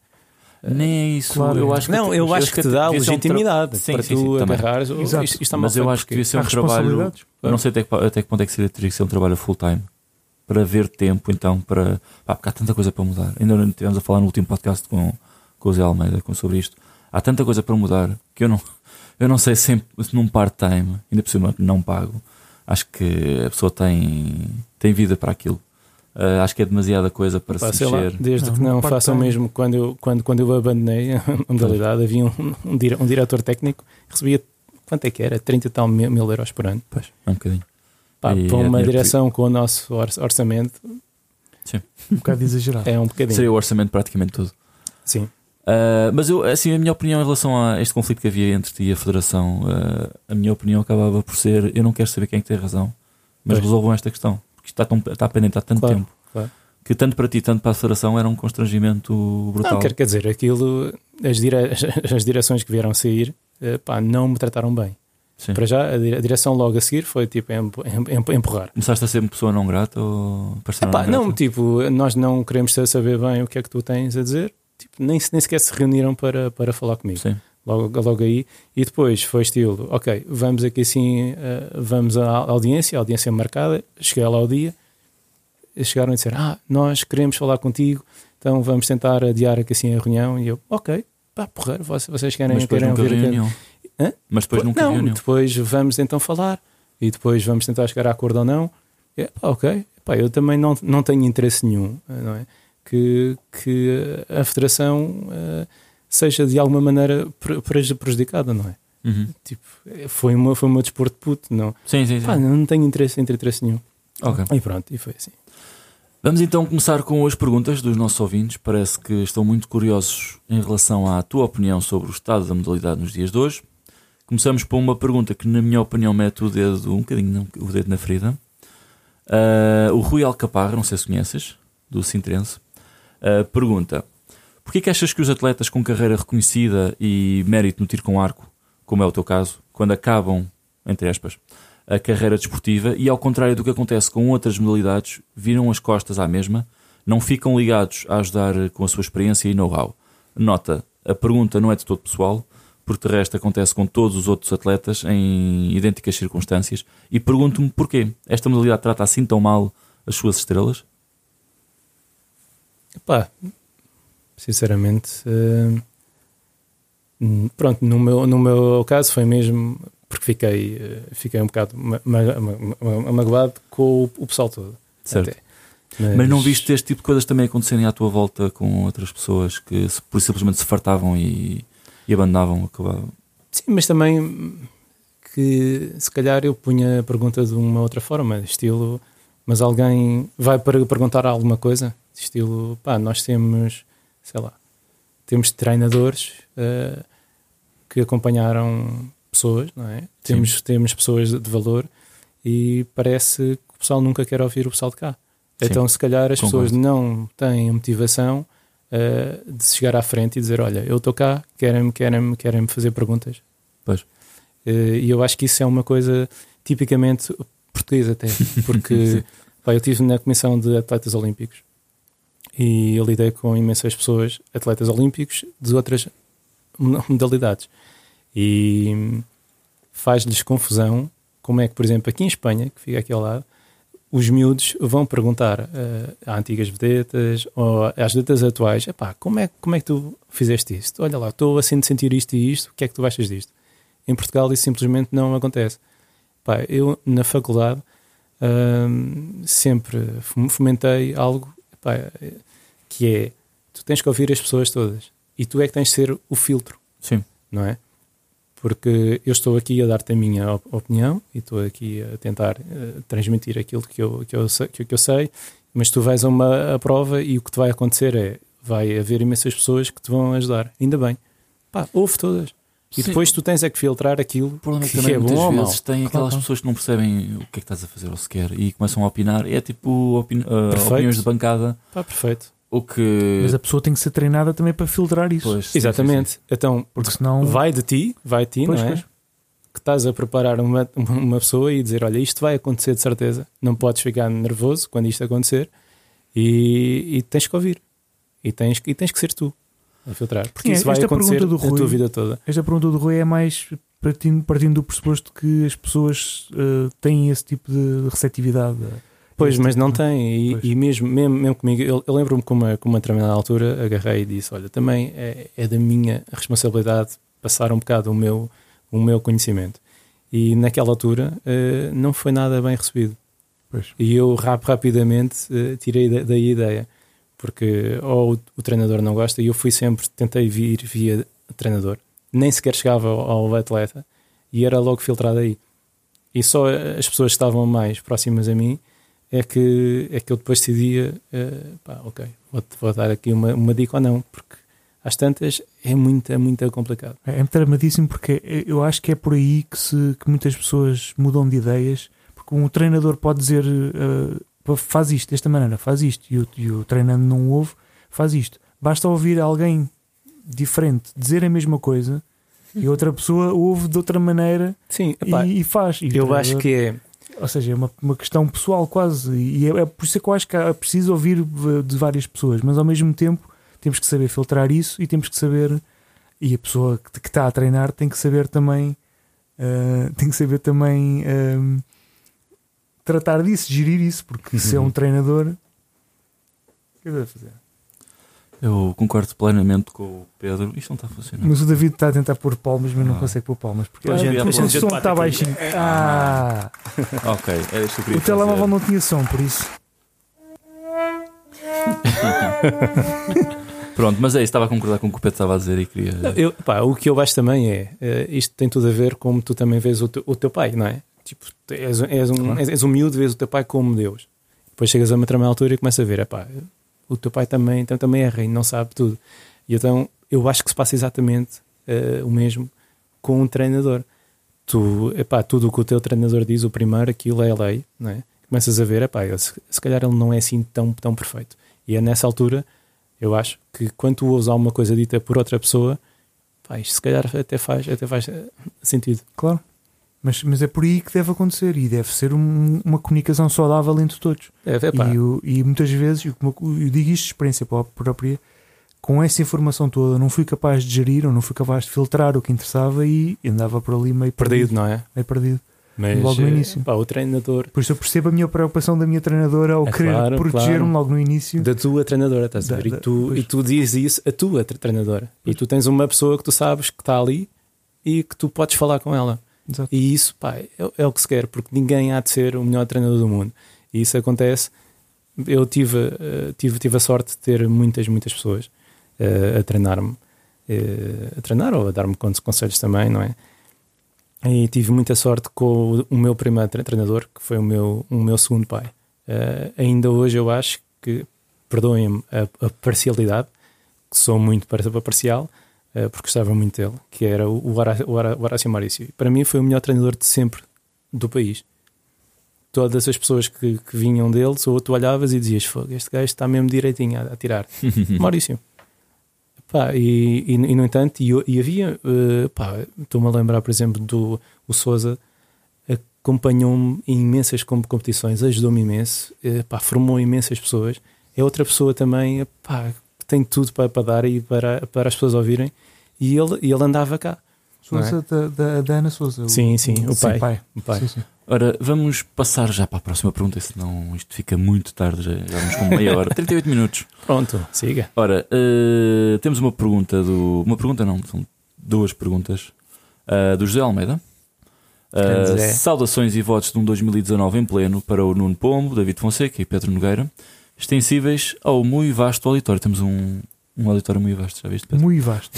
Nem é isso. Claro. eu acho que não, eu acho que te dá um tra- legitimidade Sim, para sim, tu sim, agarrares. Isto, isto está mal Mas eu acho que devia ser um trabalho. Eu não sei até que, até que ponto é que seria, teria que ser um trabalho full time para ver tempo, então, para. Pá, porque há tanta coisa para mudar. Ainda não estivemos a falar no último podcast com, com o Zé Almeida com, sobre isto. Há tanta coisa para mudar que eu não, eu não sei sempre se num part-time, ainda por cima não pago, acho que a pessoa tem, tem vida para aquilo. Ah, acho que é demasiada coisa para Pá, se sei lá, mexer. desde Não, que não façam mesmo quando eu, quando, quando eu abandonei a modalidade, havia um, um, dire- um diretor técnico que recebia quanto é que era? 30 e tal mil, mil euros por ano. Pois, é um bocadinho. Pá, E para é uma dinheiro direção com o nosso or- orçamento Um bocado exagerado. é um bocadinho. Seria o orçamento praticamente todo. Sim. Uh, mas eu, assim, a minha opinião em relação a este conflito que havia entre ti e a Federação, uh, a minha opinião acabava por ser: eu não quero saber quem é que tem razão, mas Pois. resolvam esta questão, porque isto está, tão, está pendente há tanto Claro, tempo claro. que tanto para ti, tanto para a Federação era um constrangimento brutal. Não, quer, quer dizer, aquilo, as, dire, as direções que vieram a sair, eh, pá, não me trataram bem. Sim. Para já, a di- a direção logo a seguir foi tipo em- em- em- empurrar. Começaste a ser uma pessoa não grata ou Epá, não não, grata? tipo, nós não queremos saber bem o que é que tu tens a dizer. Tipo, nem, nem sequer se reuniram para, para falar comigo. Sim. Logo, logo aí. E depois foi estilo, ok, vamos aqui assim, vamos à audiência, a audiência marcada. Cheguei lá ao dia. Chegaram a dizer, ah, nós queremos falar contigo, então vamos tentar adiar aqui assim a reunião. E eu, ok, pá, porreiro, vocês, querem, querem ouvir aqui- reunião. Hã? Mas depois nunca não, depois vamos então falar e depois vamos tentar chegar a acordo ou não. E, pá, ok, pá, eu também não, não tenho interesse nenhum, não é? Que, que a federação eh, seja de alguma maneira pre- preju- prejudicada, não é? Uhum. Tipo, foi uma foi uma desporto de puto, não. Sim, sim, sim. Pá, não tenho interesse entre interesse nenhum. Ok. E pronto, e foi assim. Vamos então começar com as perguntas dos nossos ouvintes. Parece que estão muito curiosos em relação à tua opinião sobre o estado da modalidade nos dias de hoje. Começamos por uma pergunta que, na minha opinião, mete o dedo um bocadinho, o dedo na ferida. Ah, o Rui Alcaparra, não sei se conheces, do Sintrense, ah, pergunta: Porquê que achas que os atletas com carreira reconhecida e mérito no tiro com arco, como é o teu caso, quando acabam, entre aspas, a carreira desportiva e, ao contrário do que acontece com outras modalidades, viram as costas à mesma, não ficam ligados a ajudar com a sua experiência e know-how. Nota, a pergunta não é de todo pessoal, porque de resto acontece com todos os outros atletas em idênticas circunstâncias, e pergunto-me porquê. Esta modalidade trata assim tão mal as suas estrelas? Pá, sinceramente, eh, pronto, no meu, no meu caso foi mesmo porque fiquei, eh, fiquei um bocado ma- ma- ma- ma- magoado com o, o pessoal todo. Certo. até. Mas não viste este tipo de coisas também acontecerem à tua volta com outras pessoas que por simplesmente se fartavam e, e abandonavam? Acabavam. Sim, mas também que se calhar eu punha a pergunta de uma outra forma, estilo, mas alguém vai para perguntar alguma coisa, estilo, pá, nós temos, sei lá, temos treinadores eh, que acompanharam pessoas, não é? Temos, temos pessoas de valor e parece que o pessoal nunca quer ouvir o pessoal de cá. Sim, Então, se calhar as concordo. pessoas não têm a motivação eh, de chegar à frente e dizer: Olha, eu estou cá, querem-me querem querem fazer perguntas. Pois. Eh, e eu acho que isso é uma coisa tipicamente portuguesa, até, porque pá, eu estive na Comissão de Atletas Olímpicos e eu lidei com imensas pessoas, atletas olímpicos de outras mo- modalidades. E faz-lhes confusão como é que, por exemplo, aqui em Espanha, que fica aqui ao lado, os miúdos vão perguntar eh, a antigas vedetas ou às vedetas atuais: "Epá, como é, como é que tu fizeste isto? Olha lá, estou assim de sentir isto e isto, o que é que tu achas disto? Em Portugal isso simplesmente não acontece. Pá, eu na faculdade hum, sempre fom- fomentei algo pá, eh, que é tu tens que ouvir as pessoas todas e tu é que tens de ser o filtro Sim. não é? Porque eu estou aqui a dar-te a minha op- opinião e estou aqui a tentar eh, transmitir aquilo que eu, que, eu sei, que, que eu sei, mas tu vais a uma a prova e o que te vai acontecer é vai haver imensas pessoas que te vão ajudar. Ainda bem. Pá, ouve todas. E Sim. depois tu tens é que filtrar aquilo O problema é que que, também é muitas bom ou vezes tem aquelas Claro. pessoas que não percebem o que é que estás a fazer ou sequer e começam a opinar. É tipo opini- uh, opiniões de bancada. Pá, perfeito. O que. Mas a pessoa tem que ser treinada também para filtrar isso. Pois, sim, Exatamente. Então, Porque senão. vai de ti, vai de ti, Pois, não é? pois. Que estás a preparar uma, uma pessoa e dizer: Olha, isto vai acontecer de certeza. Não podes ficar nervoso quando isto acontecer e, e tens que ouvir. E tens, que- e tens que ser tu a filtrar. Porque Sim, isso vai acontecer a tua Rui- vida toda. Esta pergunta do Rui é mais partindo, partindo do pressuposto que as pessoas eh, têm esse tipo de receptividade. Pois, mas não de- tem. E, e mesmo, mesmo, mesmo comigo, eu, eu lembro-me que uma, que uma determinada altura agarrei e disse: Olha, também é, é da minha responsabilidade passar um bocado o meu, o meu conhecimento. E naquela altura eh, não foi nada bem recebido. Pois. E eu rap, rapidamente eh, tirei da- daí a ideia, porque ou o, o treinador não gosta, e eu fui sempre, tentei vir via treinador, nem sequer chegava ao, ao atleta, e era logo filtrado aí. E só as pessoas que estavam mais próximas a mim é que, é que eu depois decidia, eh, pá, ok, vou, vou dar aqui uma, uma dica ou não, porque às tantas é muito, é muito complicado. É, é tramadíssimo porque eu acho que é por aí que, se, que muitas pessoas mudam de ideias. Porque um treinador pode dizer uh, faz isto desta maneira, faz isto, e o, e o treinando não ouve, faz isto. Basta ouvir alguém diferente dizer a mesma coisa e outra pessoa ouve de outra maneira Sim, epá, e, e, faz. E eu acho que é. Ou seja, é uma, uma questão pessoal quase. E é, é por isso que eu acho que é preciso ouvir de várias pessoas, mas ao mesmo tempo temos que saber filtrar isso e temos que saber. E a pessoa que, que está a treinar tem que saber também. Uh, tem que saber também uh, tratar disso, gerir isso, porque se é um treinador. O que é que vai fazer? Eu concordo plenamente com o Pedro. Isto não está a funcionar. Mas o David está a tentar pôr palmas, mas não ah. consegue pôr palmas. Porque a gente, o som está baixinho. Ah. ok, é isso que eu O telemóvel não tinha som, por isso. Pronto, mas é isso, estava a concordar com o que o Pedro estava a dizer e queria. Não, eu, pá, o que eu acho também é, uh, isto tem tudo a ver como tu também vês o, te, o teu pai, não é? Tipo, és, és, um, claro. és, és um miúdo, vês o teu pai como Deus. Depois chegas a uma determinada altura e começas a ver, é pá, o teu pai também, então, também é rei, não sabe tudo. E então eu acho que se passa exatamente uh, o mesmo com um treinador. Tu, epá, tudo o que o teu treinador diz, o primeiro, aquilo é lei, não é? Começas a ver, epá, se, se calhar ele não é assim tão, tão perfeito. E é nessa altura, eu acho que quando tu ouves alguma coisa dita por outra pessoa, pá, isto se calhar até faz, até faz eh, sentido. Claro. Mas, mas é por aí que deve acontecer e deve ser um, uma comunicação saudável entre todos. É, e, eu, e muitas vezes, eu, eu digo isto de experiência própria, com essa informação toda, não fui capaz de gerir ou não fui capaz de filtrar o que interessava e andava por ali meio perdido, perdido não é? Meio perdido. Mas, logo no início. Pá, o treinador. Por isso eu percebo a minha preocupação da minha treinadora ao é querer claro, proteger-me claro. logo no início. Da tua treinadora, estás da, a ver? Da, e, tu, e tu dizes isso a tua treinadora. E tu tens uma pessoa que tu sabes que está ali e que tu podes falar com ela. Exato. E isso pá, é, é, o que se quer, porque ninguém há de ser o melhor treinador do mundo. E isso acontece. Eu tive, uh, tive, tive a sorte de ter muitas, muitas pessoas uh, a treinar-me, uh, a treinar ou a dar-me conselhos também, não é? E tive muita sorte com o meu primeiro treinador, que foi o meu, o meu segundo pai. ainda hoje eu acho que, perdoem-me a, a parcialidade, que sou muito parcial, porque gostava muito dele, que era o, Horácio, o Horácio Maurício. Para mim foi o melhor treinador de sempre do país. Todas as pessoas que, que vinham dele, ou tu olhavas e dizias: Fogo, este gajo está mesmo direitinho a, a tirar. Maurício. Pá, e, e, e, no entanto, e, e havia, uh, estou-me a lembrar, por exemplo, do o Souza, acompanhou-me em imensas competições, ajudou-me imenso, uh, pá, formou imensas pessoas. É outra pessoa também, pá, tem tudo para, para dar e para, para as pessoas ouvirem. E ele, ele andava cá. Sousa é? da, da, da, Ana Souza. Sim, sim, o, pai. Sim, pai. O pai. Sim, sim. Ora, vamos passar já para a próxima pergunta, senão isto fica muito tarde, já, já vamos com meia hora, 38 minutos. Pronto, siga. Ora, uh, temos uma pergunta do. Uma pergunta não, são duas perguntas. Uh, do José Almeida. Uh, saudações e votos de um 2019 em pleno para o Nuno Pombo, David Fonseca e Pedro Nogueira extensíveis ao muito vasto auditório. Temos um, um auditório muito vasto, já viste? Pedro? Muito vasto.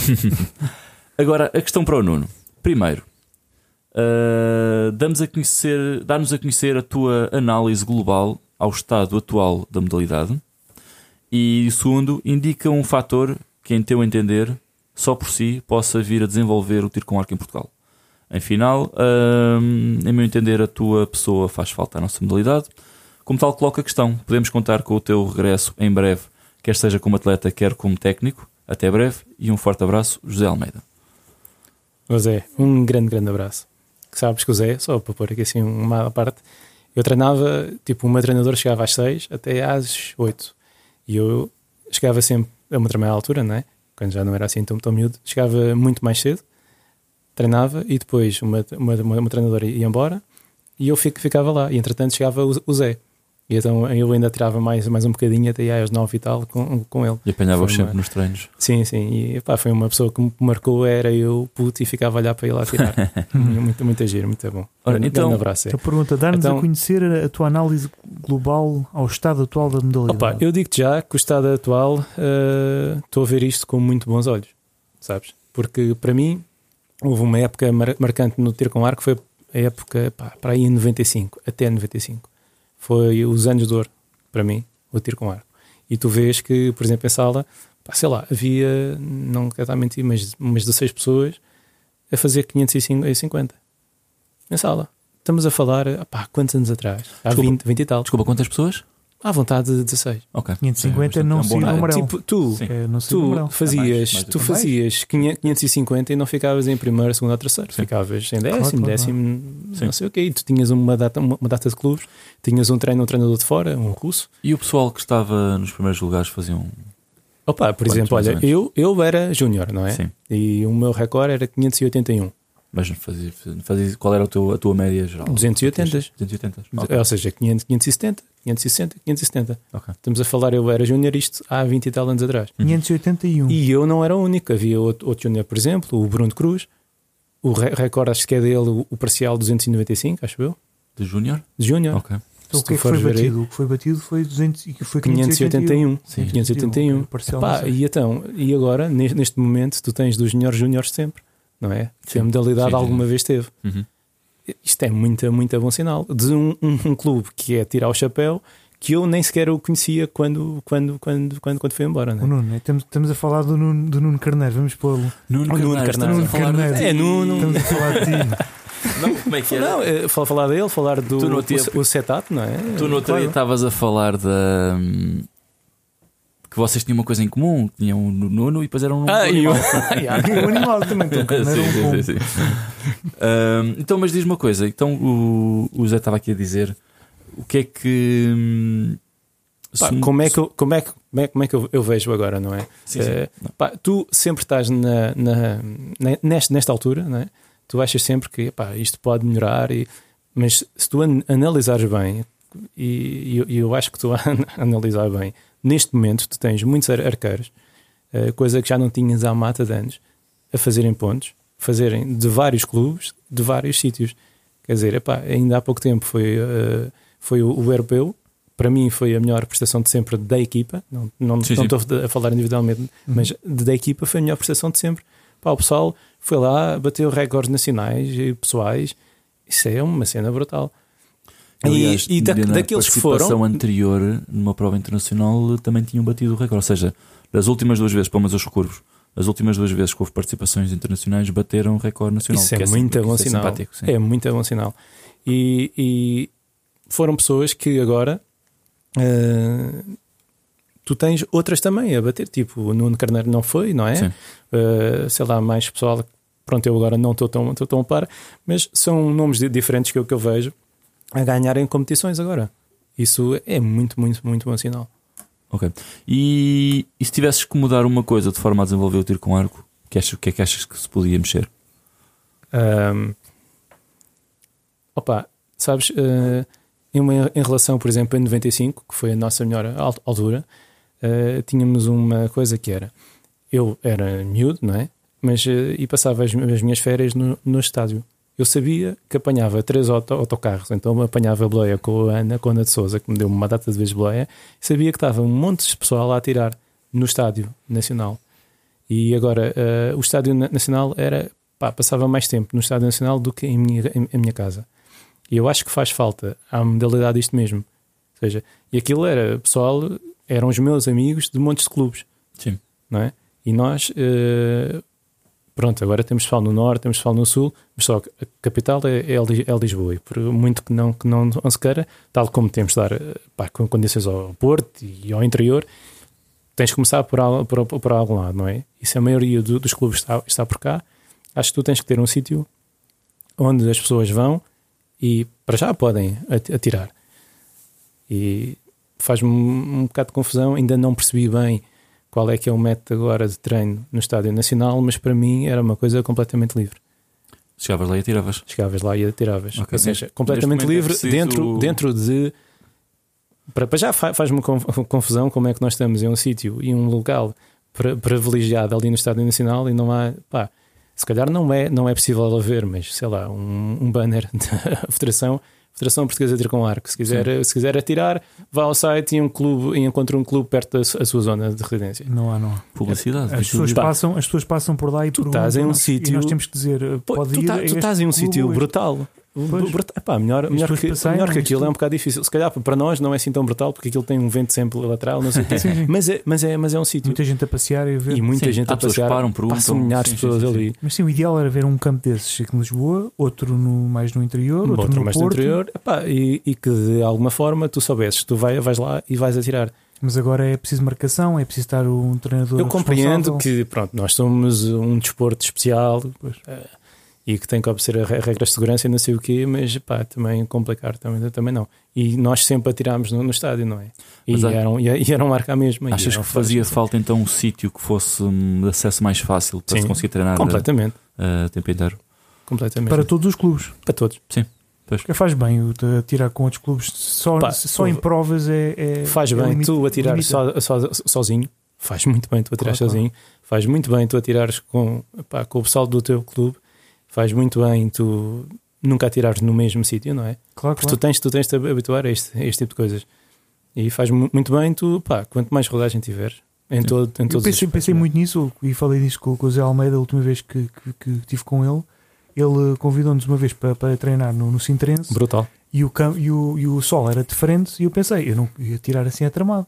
Agora, a questão para o Nuno. Primeiro, uh, damos a conhecer, dá-nos a conhecer a tua análise global ao estado atual da modalidade. E segundo, indica um fator que, em teu entender, só por si possa vir a desenvolver o tiro com arco em Portugal. Em final, uh, em meu entender, a tua pessoa faz falta à nossa modalidade. Como tal, coloca a questão: podemos contar com o teu regresso em breve, quer seja como atleta, quer como técnico. Até breve e um forte abraço, José Almeida. José, um grande, grande abraço. Que sabes que o Zé, só para pôr aqui assim uma parte, eu treinava, tipo, o meu treinador chegava às 6 até às 8. E eu chegava sempre a uma determinada altura, não é? Quando já não era assim tão, tão miúdo, chegava muito mais cedo, treinava e depois uma, uma, treinadora ia embora e eu ficava lá. E entretanto chegava o, o Zé. E então eu ainda tirava mais, mais um bocadinho até às nove e tal com, com ele. E apanhava-os sempre nos treinos. Sim, sim. E pá, foi uma pessoa que me marcou, era eu puto e ficava a olhar para ele a tirar. muito, muito giro, muito bom. Ora, um então, abraço. A pergunta, dar-nos então, a conhecer a tua análise global ao estado atual da modalidade. Opa, eu digo-te já que o estado atual uh, estou a ver isto com muito bons olhos, sabes? Porque para mim houve uma época mar marcante no tiro com arco, foi a época pá, para aí em 95, até 95 foi os anos de ouro para mim, o tiro com arco. E tu vês que, por exemplo, em sala, pá, sei lá, havia, não quero estar a mentir, mas umas 16 pessoas a fazer 550 na sala. Estamos a falar, pá, quantos anos atrás? Há Desculpa. 20, 20 e tal. Desculpa, quantas pessoas? À vontade de 16. Ok. 550 É não é um sei bom o número. número. Tipo, tu, Sim. É, não tu número. fazias, mais, tu mais. fazias 500 550 e não ficavas em primeiro, segundo ou terceiro. Sim. Ficavas em Claro, décimo, claro, décimo, Sim. não sei o quê. E tu tinhas uma data, uma, uma data de clubes, tinhas um treino, um treinador de fora, um russo. E o pessoal que estava nos primeiros lugares faziam. Opa, por Quantos, exemplo, olha, eu, eu era júnior, não é? Sim. E o meu recorde era 581. Mas fazia, fazia, qual era o teu, a tua média geral? 280. 280. Ok. Ou seja, 500, 570, 560, 570. Ok. Estamos a falar, eu era júnior isto há 20 e tal anos atrás. 581. E eu não era o único, havia outro, outro júnior, por exemplo, o Bruno Cruz. O re- recorde, acho que é dele, o, o parcial 295, acho eu, De Júnior? de júnior. Ok. Então, o que é que foi aí- batido? O que foi batido foi 200 e que foi 581. 581. Sim. 581. Ok, parcial, Epá, e então, e agora, neste, neste momento, tu tens dos melhores júniores de sempre, não é? Que a modalidade Sim, sim. alguma vez teve. Uhum. Isto é muito, muito bom sinal. De um, um, um clube que é tirar o chapéu, que eu nem sequer o conhecia quando, quando, quando, quando, quando foi embora. O Não é? Nuno, né? estamos, estamos a falar do Nuno, do Nuno Carneiro, vamos pô-lo. Nuno Oh, Nuno Carneiro, estamos Nuno a falar Carneiro. de. É, Nuno. Estamos a falar de ti. Não, como é que era? Não, é, fal- falar dele, falar do Tu no o, o setup, não é? Tu no outro Claro. dia estavas a falar da. hum, que vocês tinham uma coisa em comum, tinham um Nuno e depois eram um Ah, e animal. o animal também. Então, um sim, sim, sim. Hum, então, mas diz-me uma coisa. Então, o, o Zé estava aqui a dizer o que é que. hum, Pá, se- como é que, eu, como é que, como é, como é que eu, eu vejo agora, não é? Sim, sim. Eh, pá, tu sempre estás na, na, na- nesta, nesta altura, não é? Tu achas sempre que pá, isto pode melhorar, e, mas se tu an- analisares bem, e, eu, e eu acho que tu a analisar bem, neste momento tu tens muitos ar- arqueiros, eh, coisa que já não tinhas há mata de anos, a fazerem pontos, fazerem de vários clubes, de vários sítios. Quer dizer, epá, ainda há pouco tempo foi, eh, foi o, o europeu, para mim foi a melhor prestação de sempre da equipa. Não, não, Sim, não estou a falar individualmente, mas de- da equipa foi a melhor prestação de sempre. Pá, o pessoal foi lá, bateu recordes nacionais e pessoais. Isso é uma cena brutal. Aliás, e e da- daqueles que foram. anterior, numa prova internacional, também tinham batido o recorde. Ou seja, das últimas duas vezes, pelo menos os curvos, as últimas duas vezes que houve participações internacionais, bateram o recorde nacional. Isso é que muito bom é sinal. sim. É muito bom sinal. E, e foram pessoas que agora eh, tu tens outras também a bater. Tipo, o Nuno Carneiro não foi, não é? Eh, sei lá, mais pessoal. Pronto, eu agora não estou tão, tão a par, mas são nomes di- diferentes que eu, que eu vejo a ganharem competições agora. Isso é muito, muito, muito bom sinal. Ok. E, e se tivesses que mudar uma coisa de forma a desenvolver o tiro com arco, que achas- o que é que achas que se podia mexer? Ahm, opa, sabes, eh, em, uma- em relação, por exemplo, em 95, que foi a nossa melhor al- altura, eh, tínhamos uma coisa que era: eu era miúdo, não é? Mas eh, e passava as, as minhas férias no, no estádio. Eu sabia que apanhava três auto- autocarros, então apanhava a boleia com a Ana, com a Ana de Souza, que me deu uma data de vezes boleia, sabia que estava um monte de pessoal a atirar no estádio nacional. E agora, eh, o estádio na- nacional era pá, passava mais tempo no Estádio Nacional do que em minha, em, em minha casa. E eu acho que faz falta à modalidade isto mesmo. Ou seja, e aquilo era, pessoal, eram os meus amigos de montes de clubes, Sim. não é? E nós, eh, pronto, agora temos pessoal no Norte, temos pessoal no Sul, mas só a capital é, é é Lisboa. E por muito que não, que não, se queira, tal como temos de dar pá, com condições ao Porto e ao interior, tens de começar por, por, por algum lado, não é? E se a maioria do- dos clubes está, está por cá, acho que tu tens que ter um sítio onde as pessoas vão e para já podem at- atirar. E faz-me um, um bocado de confusão, ainda não percebi bem qual é que é o método agora de treino no Estádio Nacional, mas para mim era uma coisa completamente livre. Chegavas lá e atiravas. Chegavas lá e atiravas. Ok. Ou seja, completamente é livre preciso- dentro, dentro de. Para, para já fa- faz-me conf- confusão como é que nós estamos em um sítio e um local pri- privilegiado ali no Estádio Nacional e não há. Pá, se calhar não é, não é possível haver, mas sei lá, um, um banner da Federação, Federação Portuguesa de Tiro com Arco. Se quiser, se quiser atirar, vá ao site e, um clube, e encontra um clube perto da sua zona de residência. Não há, não há. Publicidade. As pessoas, passam, as pessoas passam por lá e Tu perguntam estás em um nós- sítio- nós temos que dizer: pode tu, ir tá- tu estás em um clube sítio brutal. Epá, melhor, melhor, que, melhor que isto- aquilo é um bocado difícil. Se calhar para nós não é assim tão brutal porque aquilo tem um vento sempre lateral, não sei o quê. Sim, sim. mas, é, mas, é, mas é um sítio. Muita gente a passear e a ver. E muita Sim, gente a passear. param, perguntam. Passam milhares de pessoas sim, sim. ali. Mas sim, o ideal era ver um campo desses aqui em Lisboa, outro no, mais no interior, outro, Outro no mais no Porto. interior. Epá, e, e que de alguma forma tu soubesses, tu vai, vais lá e vais atirar. Mas agora é preciso marcação, é preciso estar um treinador. Eu compreendo que pronto, nós somos um desporto especial Pois. Eh, e que tem que obedecer a re- regras de segurança e não sei o quê, mas pá, também complicar também, também não. E nós sempre atirámos no, no estádio, não é? E, Mas eram, e, e eram marca a mesma. e Achas eram que fazia fortes. falta então um sítio que fosse hum, de acesso mais fácil para Sim. se conseguir treinar Completamente, uh, tempo inteiro? completamente. Para todos os clubes. Para todos. Porque faz bem o de atirar com outros clubes. Só, Pá, só tu- em provas é. é Faz é bem limite- tu atirar so, so- sozinho. Faz muito bem tu atirares Claro, sozinho. Faz muito bem tu atirares com, pá, com o pessoal do teu clube. Faz muito bem tu nunca atirares no mesmo sítio, não é? Claro, Porque claro. tu tens, tu tens de te habituar a este, a este tipo de coisas. E faz mu- muito bem tu, pá, quanto mais rodagem tiveres em, Sim. todo, em Eu todos os pensei, pensei é? muito nisso e falei disso com, com o Zé Almeida a última vez que, que, que estive com ele. Ele convidou-nos uma vez para, para treinar no, no Sintrense Brutal. e o, cam- e, o, e o sol era de frente e eu pensei, eu não ia tirar assim a tramado.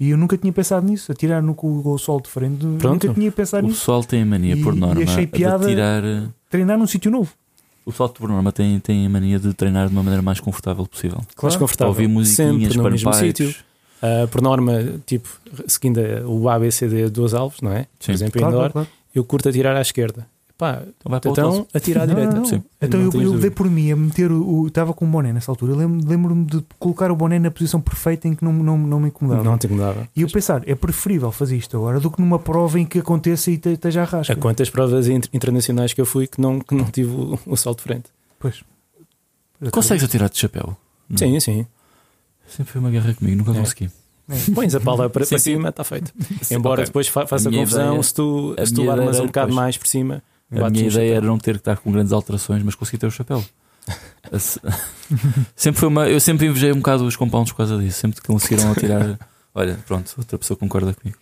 E eu nunca tinha pensado nisso, atirar no, com o sol de frente, Pronto. nunca tinha pensado O nisso. pessoal tem a mania, E- por e norma, achei de piada- tirar. Uh, Treinar num sítio novo. O pessoal, por norma, tem, tem a mania de treinar de uma maneira mais confortável possível. Mais Claro. Para confortável. ouvir musiquinhas, Sempre no mesmo sítio. Ah, por norma, tipo, seguindo o ABCD dos alvos, não é? Sim. Por exemplo, Claro, indoor, claro, claro. eu curto atirar à esquerda. Pá, Então vai para o então hotel. atira à direita. não, não. Sim. Então Não eu, eu dei por mim a meter o. Estava com o boné nessa altura. Lembro-me de colocar o boné na posição perfeita em que não, não, não me incomodava. Não te incomodava. E eu pensar, é preferível fazer isto agora do que numa prova em que aconteça e te- esteja a rasca. A quantas provas inter- internacionais que eu fui que não, que não tive o, o salto de frente. Pois. Consegues atirar de chapéu? Não. Sim, sim. Sempre foi uma guerra comigo, nunca É. consegui. Pões a pala para, Sim, para sim. cima, está feito. Embora Ok. depois fa- faça confusão, ideia- se tu, se tu armas um bocado depois- mais por cima, A bates minha ideia chapéu. era não ter que estar com grandes alterações, mas consegui ter o chapéu. Sempre foi uma, eu sempre invejei um bocado os compounds por causa disso. Sempre que conseguiram atirar. Olha, pronto, outra pessoa concorda comigo.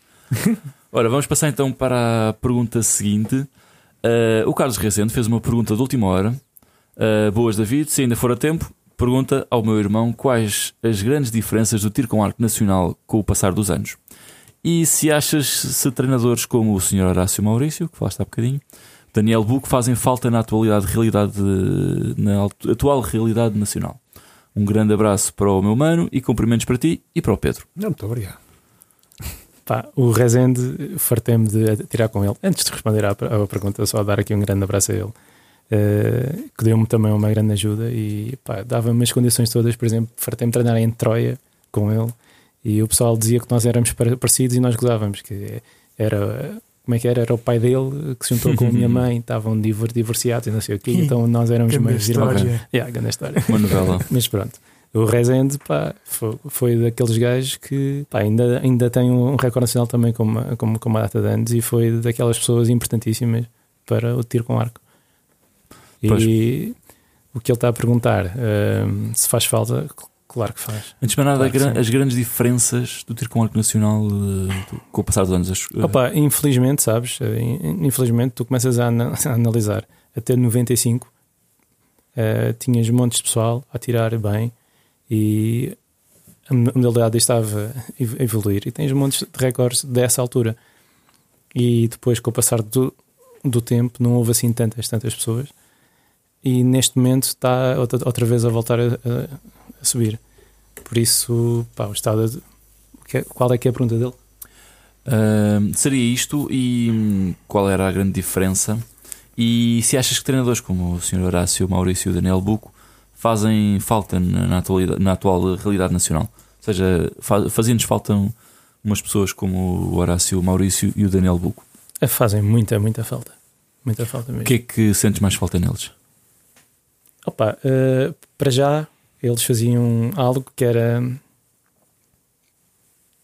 Ora, vamos passar então para a pergunta seguinte. Uh, o Carlos Rezende fez uma pergunta de última hora. Uh, boas, David. Se ainda for a tempo, pergunta ao meu irmão quais as grandes diferenças do tiro com arco nacional com o passar dos anos. E se achas se treinadores como o Sr. Horácio Maurício, que falaste há bocadinho, Daniel Buco fazem falta na atualidade realidade na atu- atual realidade nacional. Um grande abraço para o meu mano e cumprimentos para ti e para o Pedro. Não, muito obrigado. Pá, o Rezende, fartei-me de tirar com ele. Antes de responder à, à pergunta, só dar aqui um grande abraço a ele, eh, que deu-me também uma grande ajuda e dava-me as condições todas. Por exemplo, fartei-me de treinar em Troia com ele e o pessoal dizia que nós éramos pare- parecidos e nós gozávamos, que era. Como é que era? Era o pai dele que se juntou com a minha mãe, estavam divor- divorciados e não sei o quê, então nós éramos mais irmãos. Yeah, grande história. Uma novela. Mas pronto, o Rezende pá, foi, foi daqueles gajos que pá, ainda, ainda tem um recorde nacional também com uma, com, com uma data de anos e foi daquelas pessoas importantíssimas para o tiro com arco. E Pois. o que ele está a perguntar, hum, se faz falta, claro que faz. Antes de mais nada, Claro as grandes diferenças do tiro com arco nacional eh, com o passar dos anos. As- eh, Opa, infelizmente, sabes, eh, in- infelizmente tu começas a, a analisar até 95 eh, tinhas montes de pessoal a tirar bem e a mo- a modalidade estava a ev- a evoluir e tens montes de recordes dessa altura e depois com o passar do, do tempo não houve assim tantas, tantas pessoas e neste momento está outra vez a voltar a, a- subir por isso pá, o estado é- qual é que é a pergunta dele? Ahm, seria isto e hum, qual era a grande diferença? E se achas que treinadores como o Sr. Horácio, Maurício e o Daniel Buco fazem falta na, na, atual realidade nacional? Ou seja, fa fazem-nos falta umas pessoas como o Horácio, o Maurício e o Daniel Buco. Eh, Fazem muita, muita falta. Muita falta mesmo. O que é que sentes mais falta neles? Opa, eh, para já, eles faziam algo que era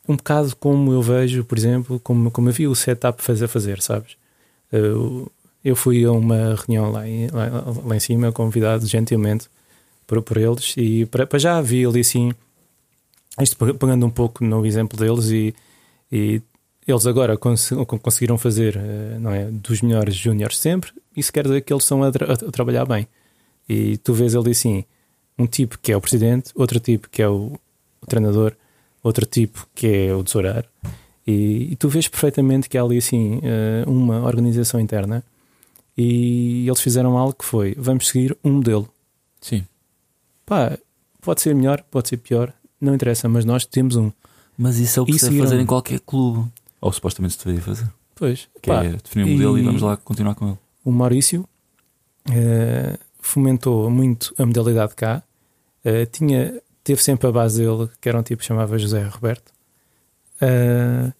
um bocado como eu vejo, por exemplo, como, como eu vi o setup fazer fazer, sabes? Eu- eu fui a uma reunião lá em, lá, lá em cima, convidado gentilmente por, por eles, e para, já vi ali assim, isto pegando um pouco no exemplo deles, e, e eles agora cons- conseguiram fazer eh, não é, dos melhores júniores sempre, isso quer dizer que eles estão a, tra- a trabalhar bem. E tu vês ali assim: um tipo que é o presidente, outro tipo que é o, o treinador, outro tipo que é o tesoureiro. E, e, tu vês perfeitamente que há ali assim eh, uma organização interna e eles fizeram algo que foi: vamos seguir um modelo. Sim. Pá, pode ser melhor, pode ser pior, não interessa, mas nós temos um. Mas isso é o que se deve fazer em qualquer clube. Ou supostamente se deveria fazer. Pois, Que pá, é definir um modelo e... e- vamos lá continuar com ele. o Maurício eh, fomentou muito a modalidade cá. Eh, tinha, teve sempre a base dele, que era um tipo que chamava José Roberto. Eh,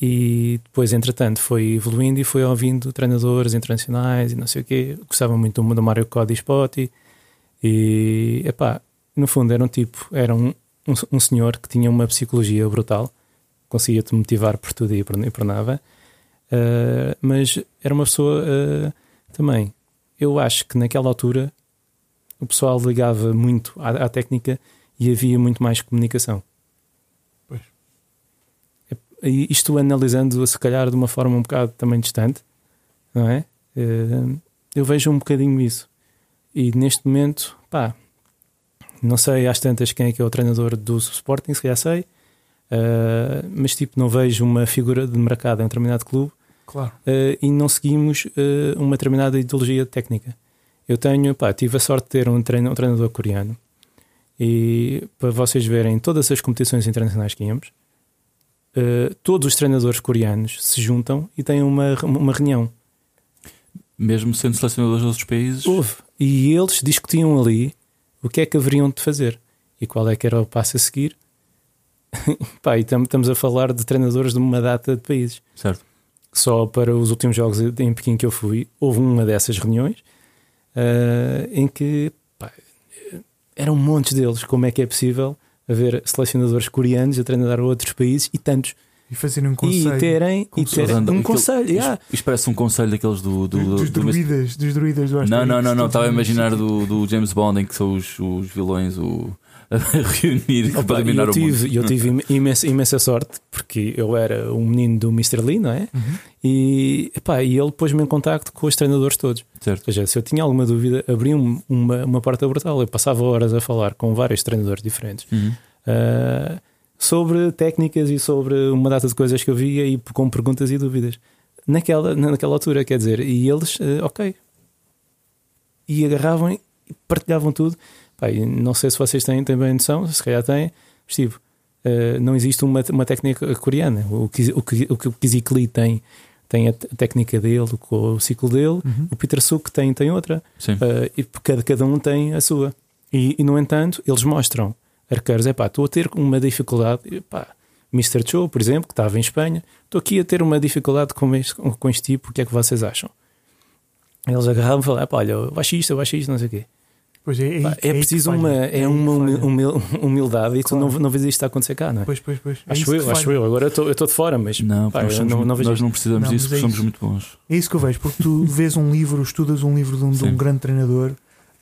e depois, entretanto, foi evoluindo e foi ouvindo treinadores internacionais e não sei o quê. Gostava muito do, Mário Cody Spotty. E, epá, no fundo, era um tipo, era um, um, um senhor que tinha uma psicologia brutal, conseguia-te motivar por tudo e por, e por nada. Uh, mas era uma pessoa uh, também. Eu acho que naquela altura o pessoal ligava muito à, à técnica e havia muito mais comunicação. Pois. E isto analisando, se calhar, de uma forma um bocado também distante, não é? Uh, eu vejo um bocadinho isso. E neste momento, pá, não sei às tantas quem é que é o treinador do Sporting, se calhar sei. Uh, mas tipo, não vejo uma figura de mercado em um determinado clube Claro. uh, e não seguimos uh, uma determinada ideologia técnica. Eu tenho, pá, tive a sorte de ter um, treino, um treinador coreano e para vocês verem todas as competições internacionais que íamos, uh, todos os treinadores coreanos se juntam e têm uma, uma reunião. Mesmo sendo selecionadores de outros países. Houve. E eles discutiam ali o que é que haveriam de fazer e qual é que era o passo a seguir. Pá, e tam- estamos a falar de treinadores de uma data de países. Certo. Só para os últimos jogos em Pequim que eu fui, houve uma dessas reuniões ah, em que pá, eram montes deles. Como é que é possível haver selecionadores coreanos a treinar outros países e tantos? E fazerem um conselho. e terem, e como terem um aquilo- conselho. Isto, yeah. isto parece um conselho daqueles do. do, dos, do, dos do- druidas, dos druidas do não, não, não, não. Estava a imaginar do, do James Bond em que são os, os vilões o, a reunir Opa, para dominar eu o tive, mundo. eu tive imensa, imensa sorte porque eu era um menino do Mr. Lee, não é? Uhum. E, epá, e ele pôs-me em contacto com os treinadores todos. Certo. Ou seja, se eu tinha alguma dúvida, abria-me uma, uma porta brutal. Eu passava horas a falar com vários treinadores diferentes Uhum. ah, sobre técnicas e sobre uma data de coisas que eu via e com perguntas e dúvidas. Naquela, naquela altura, quer dizer, e eles, ah, ok. E agarravam e partilhavam tudo. Pá, não sei se vocês têm, bem noção, se calhar têm, tipo, ah, não existe uma, uma técnica coreana. O que o, que- o, que o Kizik Lee tem, tem a técnica dele, com o ciclo dele, Uhum. o Peter Suk tem, tem outra. Uh, e cada, cada um tem a sua. E, e, no entanto, eles mostram arqueiros: é pá, estou a ter uma dificuldade. Pá, Mr. Cho, por exemplo, que estava em Espanha, estou aqui a ter uma dificuldade com este, com este tipo, o que é que vocês acham? Eles agarravam e falavam: "Epá, olha, eu acho isto, eu acho isto, não sei o quê. Pois é, é, Pá, é que preciso uma, é que uma humildade e tu Claro. não, não vês isto a acontecer cá, não é? Pois, pois, pois. É acho eu, acho falha. eu. Agora eu estou eu estou de fora, mas Não, pá, nós, não, não nós não precisamos Não, disso porque é somos muito bons. É isso que eu vejo, porque tu vês um livro, estudas um livro de um, de um grande treinador,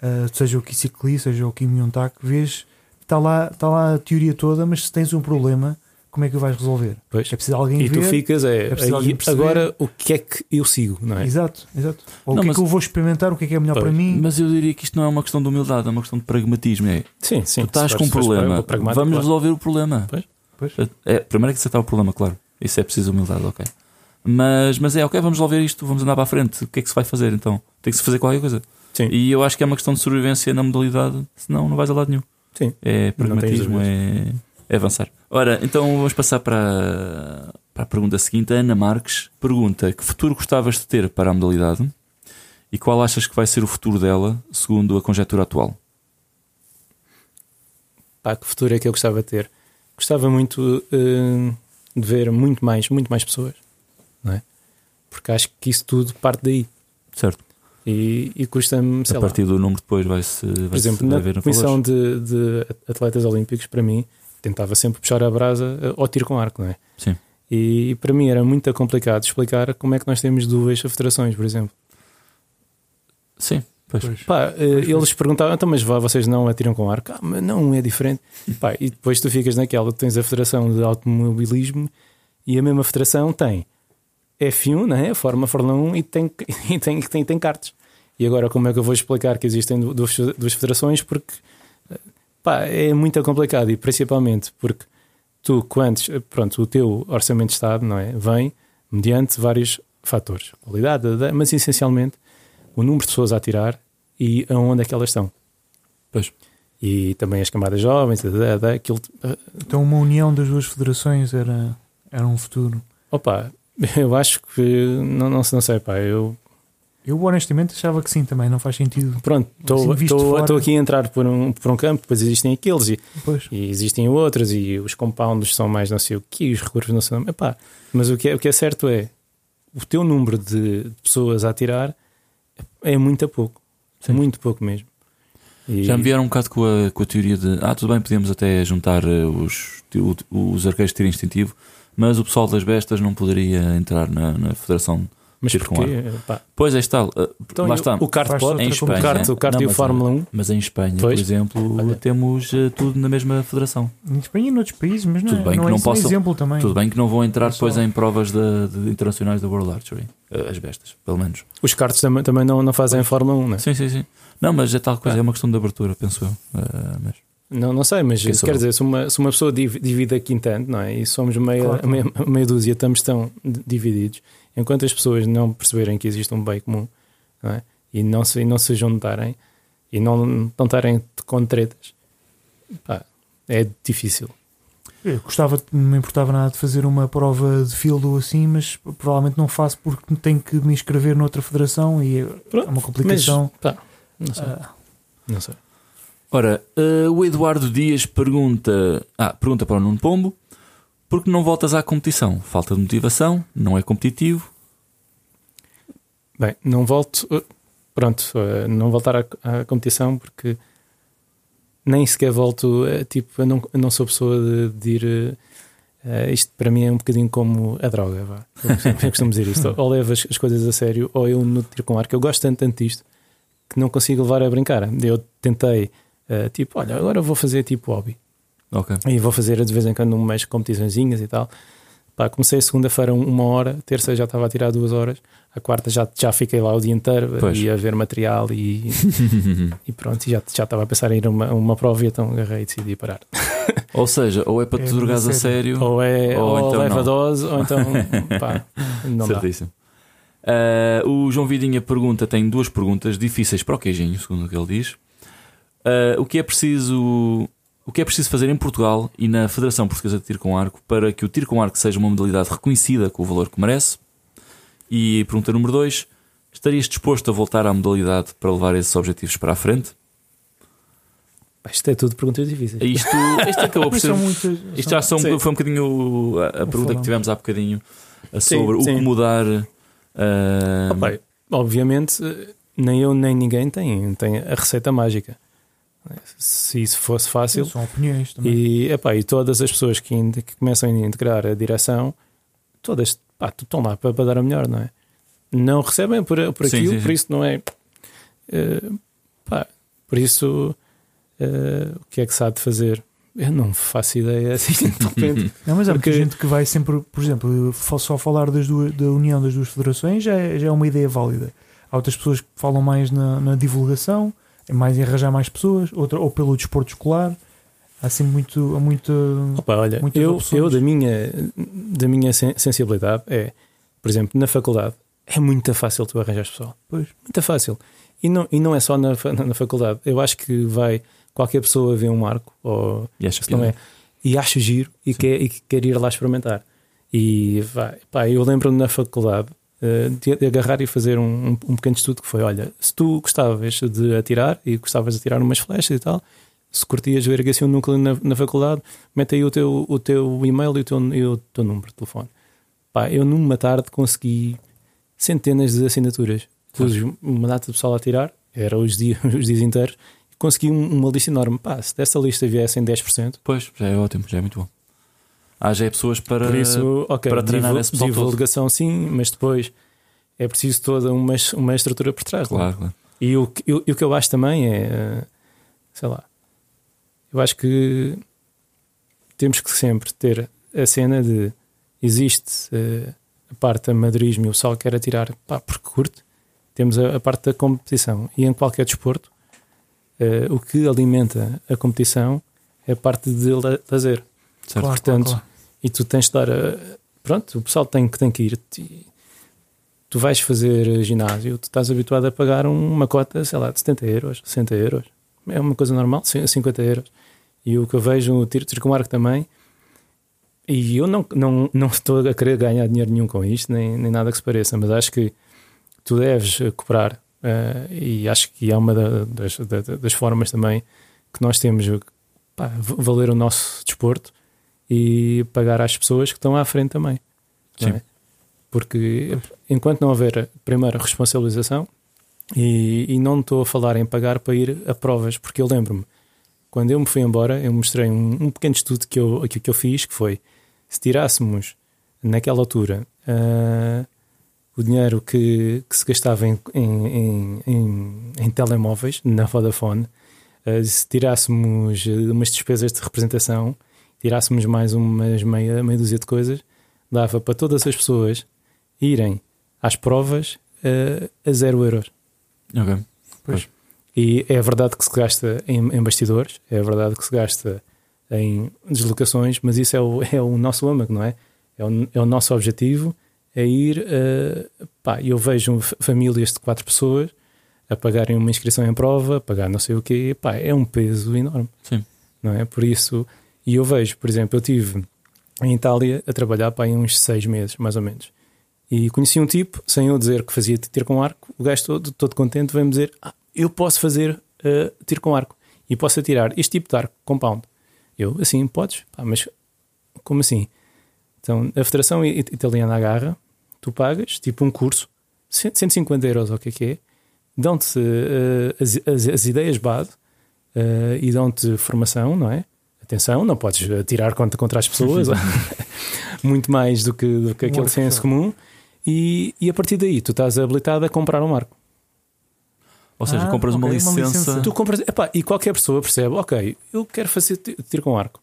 uh, seja o Kisik Lee, seja o Kim Myung-tak, vês, está lá, está lá a teoria toda, mas se tens um problema, como é que o vais resolver? Pois. É preciso alguém E tu ver. ficas, é, preciso alguém aí, perceber. agora o que é que eu sigo, não é? Exato, exato. Ou Não, o que mas- é que eu vou experimentar, o que é que é melhor Pois. para mim. Mas eu diria que isto não é uma questão de humildade, é uma questão de pragmatismo. É, Sim, sim. tu estás com um problema, vamos claro. resolver o problema. Pois. Pois. É, primeiro é que aceitar o problema, claro. Isso é preciso humildade, ok. Mas, mas é ok, vamos resolver isto, vamos andar para a frente. O que é que se vai fazer então? Tem que se fazer qualquer coisa. Sim. E eu acho que é uma questão de sobrevivência na modalidade, senão não vais a lado nenhum. Sim. É pragmatismo, é, é avançar. Ora, então vamos passar para, para a pergunta seguinte. A Ana Marques pergunta: Que futuro gostavas de ter para a modalidade e qual achas que vai ser o futuro dela, segundo a conjectura atual? Pá, que futuro é que eu gostava de ter? Gostava muito eh, de ver muito mais, muito mais pessoas, não é? Porque acho que isso tudo parte daí. Certo? E, e custa-me, sei a lá, partir do número depois vai-se vai por exemplo, na ver comissão de, de atletas olímpicos, para mim, tentava sempre puxar a brasa eh, ao tiro com arco, não é? Sim. E para mim era muito complicado explicar como é que nós temos duas federações, por exemplo. Sim, pois. Pois. Pá, eh, eles perguntavam, então, mas vá, vocês não atiram com arco? Ah, mas não, é diferente. Pá, e depois tu ficas naquela, tu tens a Federação de Automobilismo e a mesma federação tem F1, né? forma Fórmula 1 e tem, e tem, tem, tem karts. E agora, como é que eu vou explicar que existem duas, duas federações? Porque pá, é muito complicado e principalmente porque tu, quantos, pronto, o teu orçamento de Estado não é, vem mediante vários fatores, qualidade, mas essencialmente o número de pessoas a tirar e aonde é que elas estão. Pois. E também as camadas jovens, aquilo. Então, uma união das duas federações era, era um futuro. Opa, eu acho que não, não, não sei, pá, eu eu honestamente achava que sim também, não faz sentido. Pronto, estou assim, aqui a entrar por um, por um campo, depois existem aqueles e, e, existem outros, e os compounds são mais não sei o que, os recursos não sei o Epá, Mas o que, é, o que é certo é o teu número de pessoas a tirar é muito a pouco, sim. muito pouco mesmo. E... Já me vieram um bocado com a, com a teoria de ah, tudo bem, podemos até juntar eh, os, os arqueiros de tiro instintivo, mas o pessoal das bestas não poderia entrar na, na Federação mas com arco. Pois é, está. Uh, então, lá está. O kart pode, em Espanha, o kart, o kart não, e o Fórmula 1. Mas em Espanha, pois. por exemplo, Olha. temos uh, tudo na mesma federação. Em Espanha e noutros países, mas não, tudo é- bem não que é não possam, exemplo também. Tudo bem que não vão entrar depois em provas de, de internacionais da World Archery. Uh, as bestas, pelo menos. Os karts também, também não, não fazem a Fórmula 1, não é? Sim, sim, sim. Não, mas é tal coisa, é, é uma questão de abertura, penso eu. mas... Não, não sei, mas quer dizer, se uma, se uma pessoa divide aqui em tanto, não é? E somos meia, claro. meia, meia dúzia, estamos tão divididos enquanto as pessoas não perceberem que existe um bem comum não é? e, não se, e não se juntarem e não, não estarem com tretas, pá, é difícil. Eu gostava, não me importava nada de fazer uma prova de field assim, mas provavelmente não faço porque tenho que me inscrever noutra federação e é Pronto, uma complicação. Mas, não sei. Uh, não sei. Ora, uh, o Eduardo Dias pergunta, ah, pergunta para o Nuno Pombo porque não voltas à competição? Falta de motivação? Não é competitivo? Bem, não volto. Uh, pronto, uh, não voltar à, à, competição porque nem sequer volto. Uh, tipo, eu não, eu não sou pessoa de, de ir. isto para mim é um bocadinho como a droga. Vá. Eu costumo dizer isto. Ou levo as, as, coisas a sério, ou eu no tiro com ar, que eu gosto tanto, tanto disto que não consigo levar a brincar. Eu tentei, tipo, olha, agora vou fazer tipo hobby. Okay. E vou fazer de vez em quando umas competiçõezinhas e tal. Pá, comecei segunda-feira uma hora, terça já estava a tirar duas horas, a quarta já, já fiquei lá o dia inteiro pois. e a ver material e, e pronto, e já, já estava a pensar em ir a uma, uma prova e então agarrei e decidi parar. Ou seja, ou é para é te drogares a sério, ou, é, ou, ou então leva não. dose, ou então pá, não Certíssimo. dá. Uh, o João Vidinha pergunta: tem duas perguntas difíceis para o queijinho, segundo o que ele diz. Uh, o que é preciso o que é preciso fazer em Portugal e na Federação Portuguesa de Tiro com Arco para que o tiro com arco seja uma modalidade reconhecida com o valor que merece? E pergunta número 2: estarias disposto a voltar à modalidade para levar esses objetivos para a frente? Isto é tudo perguntas difíceis. Isto, isto acabou por ser. isto já são, foi um bocadinho a, a pergunta que tivemos há bocadinho sobre sim, sim. o que mudar. Uh... Oh, obviamente, nem eu nem ninguém tem, tem a receita mágica. Se isso fosse fácil. São opiniões também. E, epá, e todas as pessoas que, que começam a integrar a direção, todas pá, estão lá para, para dar a melhor, não é? Não recebem por, por aquilo, sim, sim, por isso não é. Uh, pá, por isso, uh, o que é que se há de fazer? Eu não faço ideia assim de repente. Não, mas há porque... muita gente que vai sempre, por exemplo, só falar das duas, da união das duas federações já é, já é uma ideia válida. Há outras pessoas que falam mais na, na divulgação mais em arranjar mais pessoas, outra, ou pelo desporto escolar. Há assim muito. muito Opa, olha, eu, eu da minha, da minha sensibilidade é, por exemplo, na faculdade é muito fácil tu arranjar pessoal. Pois. Muito fácil. E não, e não é só na, na, na faculdade. Eu acho que vai qualquer pessoa ver um marco ou e acha não é, e acha giro e quer, e quer ir lá experimentar. E vai, pá, eu lembro-me na faculdade eh, de agarrar e fazer um, um, pequeno estudo que foi: olha, se tu gostavas de atirar e gostavas de atirar umas flechas e tal, se curtias ver assim um núcleo na, na, faculdade, mete aí o teu, o teu e-mail e o teu, e o teu número de telefone. Pá, eu numa tarde consegui centenas de assinaturas. Pus uma data de pessoal a tirar, era os dias, os dias inteiros, e consegui uma lista enorme. Pá, se dessa lista viessem 10%. Pois, já é ótimo, já é muito bom haja pessoas para, Por isso, okay, para treinar divul, esse pessoal divulgação sim, mas depois é preciso toda uma, uma estrutura por trás. É? Claro, claro. E o, e o que eu acho também é, sei lá, eu acho que temos que sempre ter a cena de existe uh, a parte amadorismo e o pessoal quer atirar pá, porque curte temos a, a parte da competição. E em qualquer desporto, uh, o que alimenta a competição é a parte de la- lazer. Certo. Claro, Portanto, claro, E tu tens de dar. a- pronto, o pessoal tem, que- tem que ir. Ti- Tu vais fazer ginásio, tu estás habituado a pagar um- uma cota, sei lá, de 70 euros, 60 euros. É uma coisa normal, cin- 50 euros. E o que eu vejo, o tiro, tiro arco também. E eu não, não, não estou a querer ganhar dinheiro nenhum com isto, nem, nem nada que se pareça, mas acho que tu deves cooperar. eh, e acho que é uma da- das, da- das formas também que nós temos pá, valer o nosso desporto e pagar às pessoas que estão à frente também. é? Porque enquanto não houver, primeiro, responsabilização, e, e não estou a falar em pagar para ir a provas, porque eu lembro-me, quando eu me fui embora, eu mostrei um, um pequeno estudo que eu, que, que eu fiz, que foi, se tirássemos, naquela altura, ah, o dinheiro que, que se gastava em, em, em, em- em telemóveis, na Vodafone, ah, se tirássemos umas despesas de representação, tirássemos mais umas meia, meia dúzia de coisas, dava para todas as pessoas irem às provas ah, a zero euros. Ok. E é verdade que se gasta em, em bastidores, é verdade que se gasta em deslocações, mas isso é o, é o nosso âmago, não é? É o, é o nosso objetivo, é ir. Uh, pá, eu vejo famílias de quatro pessoas a pagarem uma inscrição em prova, a pagar não sei o quê, pá, é um peso enorme. Sim. Não é? Por isso, e eu vejo, por exemplo, eu tive em Itália a trabalhar para aí uns seis meses, mais ou menos. E conheci um tipo, sem eu dizer que fazia tiro com arco, o gajo todo, todo contente veio-me dizer: ah, Eu posso fazer uh, tiro com arco e posso atirar este tipo de arco, compound. Eu, assim, podes? Pá, mas como assim? Então, a Federação Italiana agarra, tu pagas, tipo um curso, 100 150 euros, o que é que é, dão-te uh, as, as- as ideias base uh, e dão-te formação, não é? Atenção, não podes atirar contra, contra as pessoas, muito mais do que, do que aquele senso comum. E, e a partir daí, tu estás habilitado a comprar um arco. Ou seja, Ah, compras uma ok, uma licença. Tu compras, epá, e qualquer pessoa percebe, ok, eu quero fazer ti- tiro com arco,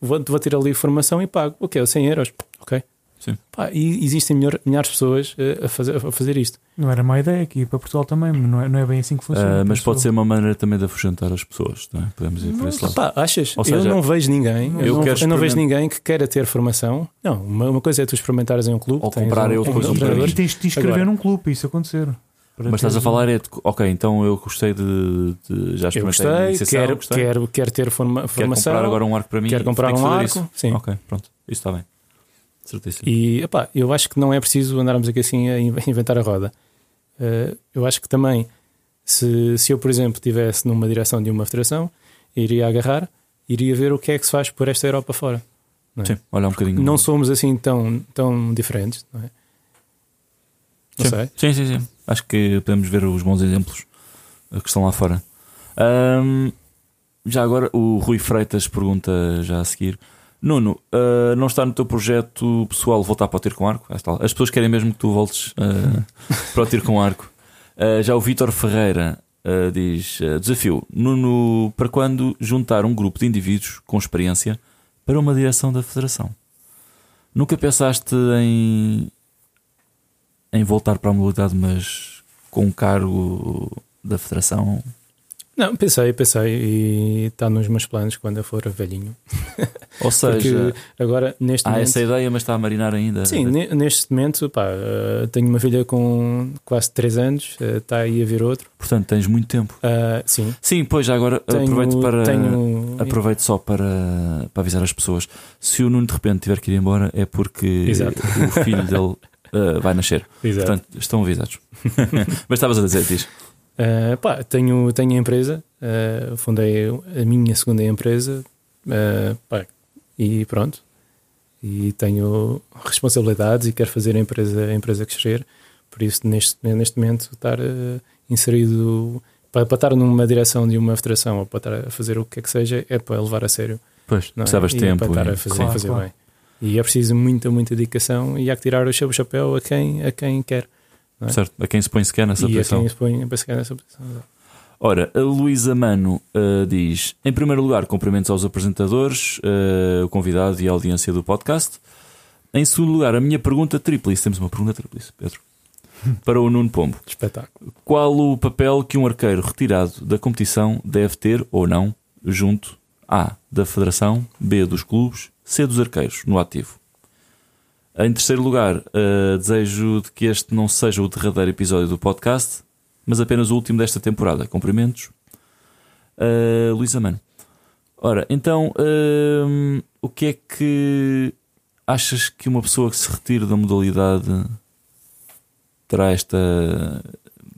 vou, vou ter ali formação e pago, ok, 100 euros, ok. Sim. Pá, e existem melhor- milhares de pessoas eh, a fazer, a fazer isto. Não era má ideia aqui para Portugal também, mas não é, não é bem assim que funciona. Ah, mas pode eu. ser uma maneira também de afugentar as pessoas, não é? Podemos ir por esse lado. Pá, achas? Ou seja, eu não vejo ninguém, eu, eu não, quero eu não vejo ninguém que queira ter formação. Não, uma, uma coisa é tu experimentares em um clube, Ou comprar um, eu um, depois um um para E tens de te inscrever Agora- num clube para isso acontecer. Para Mas estás a falar é de, ok, então eu gostei de, de- já Eu experimentei a gostei, iniciação, quero, gostei. quero, quero ter forma, Quero formação. comprar agora um arco para mim. quero comprar um arco, isso. sim. Ok, pronto, isso está bem. Certíssimo. E epá, eu acho que não é preciso andarmos aqui assim a in- inventar a roda. Eh, eu acho que também, se, se eu, por exemplo, estivesse numa direção de uma federação, iria agarrar, iria ver o que é que se faz por esta Europa fora. Não, é? Sim, olha um bocadinho. Não somos assim tão, tão diferentes, não é? Não sim. sei. Sim, sim, sim. Acho que podemos ver os bons exemplos eh, que estão lá fora. Ahm, já agora, o Rui Freitas pergunta já a seguir: Nuno, ah, não está no teu projeto pessoal voltar para o tiro com arco? Lá. As pessoas querem mesmo que tu voltes ah, para o tiro com arco. Ah, já o Vítor Ferreira diz: Desafio, Nuno, para quando juntar um grupo de indivíduos com experiência para uma direção da federação? Nunca pensaste em em voltar para a modalidade, mas com um cargo da federação. Não, pensei, pensei, e está nos meus planos quando eu for velhinho. Ou seja, agora, neste há momento. essa ideia, mas está a marinar ainda. Sim, ne- neste momento, pá, eh, tenho uma filha com quase 3 anos, eh, está aí a vir outro. Portanto, tens muito tempo. Ah, sim, Sim, pois já agora tenho, aproveito para. tenho- Aproveito só para, para avisar as pessoas. Se o Nuno de repente tiver que ir embora, é porque Exato. o filho dele uh, vai nascer. Exato. Portanto, estão avisados. mas estavas a dizer, diz. Ah, pá, tenho, tenho a empresa, ah, fundei a minha segunda empresa ah, pá, e pronto. E tenho responsabilidades e quero fazer a empresa, a empresa crescer. Por isso, neste, neste momento, estar inserido para, para estar numa direção de uma federação ou para estar a fazer o que é que seja, é para levar a sério. Pois, não é? precisavas E é tempo. para estar e- a fazer, Claro, fazer claro. bem. E é preciso muita, muita dedicação e há que tirar o chapéu a quem, a quem quer. É? Certo, a quem se põe sequer nessa e a posição. quem se põe chegar nessa posição. Ora, a Luísa Mano uh, diz: Em primeiro lugar, cumprimentos aos apresentadores, uh, o convidado e a audiência do podcast. Em segundo lugar, a minha pergunta tríplice. Temos uma pergunta tríplice, Pedro. para o Nuno Pombo. Espetáculo. Qual o papel que um arqueiro retirado da competição deve ter ou não junto A da Federação, B dos clubes, C dos arqueiros no ativo? Em terceiro lugar, uh, desejo de que este não seja o derradeiro episódio do podcast, mas apenas o último desta temporada. Cumprimentos, uh, Luísa Mano. Ora, então, uh, o que é que achas que uma pessoa que se retire da modalidade terá esta.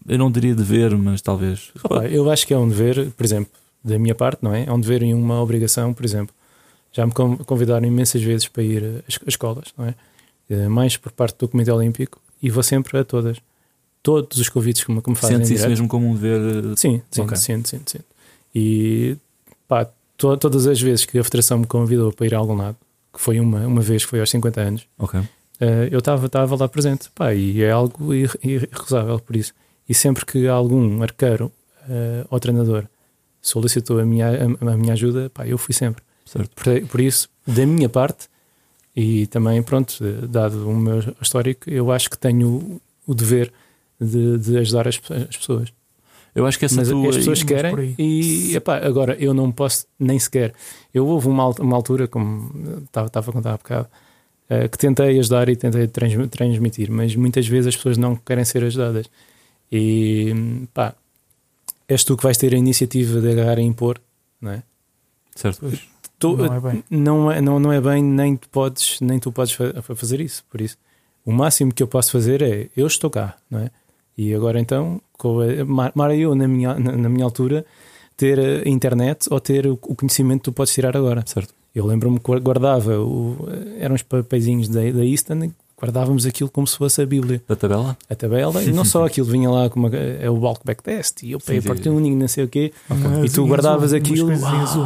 Eu não diria dever, mas talvez. Opa, eu acho que é um dever, por exemplo, da minha parte, não é? É um dever e uma obrigação, por exemplo. Já me convidaram imensas vezes para ir às escolas, não é? Eh, mais por parte do Comitê Olímpico e vou sempre a todas. Todos os convites que me, que me fazem. Sentes isso mesmo como um dever? Eh, sim, sim, okay. sinto, sinto, sinto. E pá, to, todas as vezes que a Federação me convidou para ir a algum lado, que foi uma, uma vez, que foi aos 50 anos, okay. uh, eu estava lá presente. Pá, e é algo irrecusável por isso. E sempre que algum arqueiro uh, ou treinador solicitou a minha, a, a minha ajuda, pá, eu fui sempre. Por, por, isso, da minha parte, e também, pronto, dado o meu histórico, eu acho que tenho o dever de, de ajudar as, as, pessoas. Eu acho que essa mas tua... as pessoas querem e epá, agora eu não posso nem sequer. Eu houve uma, uma altura, como estava, a contar há bocado, uh, que tentei ajudar e tentei trans, transmitir, mas muitas vezes as pessoas não querem ser ajudadas. E pá, és tu que vais ter a iniciativa de agarrar e impor, não é? Certo. Pois, tu, não, é bem. Não, é, não, não é bem, nem tu podes, nem tu podes fazer isso. Por isso, o máximo que eu posso fazer é eu estou cá, não é? E agora então, Mara eu na minha, na, na minha altura, ter a internet ou ter o conhecimento que tu podes tirar agora. Certo. Eu lembro-me que guardava, o, eram uns papeizinhos da, da Easton guardávamos aquilo como se fosse a Bíblia. A tabela? A tabela, e não só aquilo, vinha lá como é o bulk back test e eu pay por tuning, não sei o quê, okay. e tu guardavas azul, aquilo. Azul,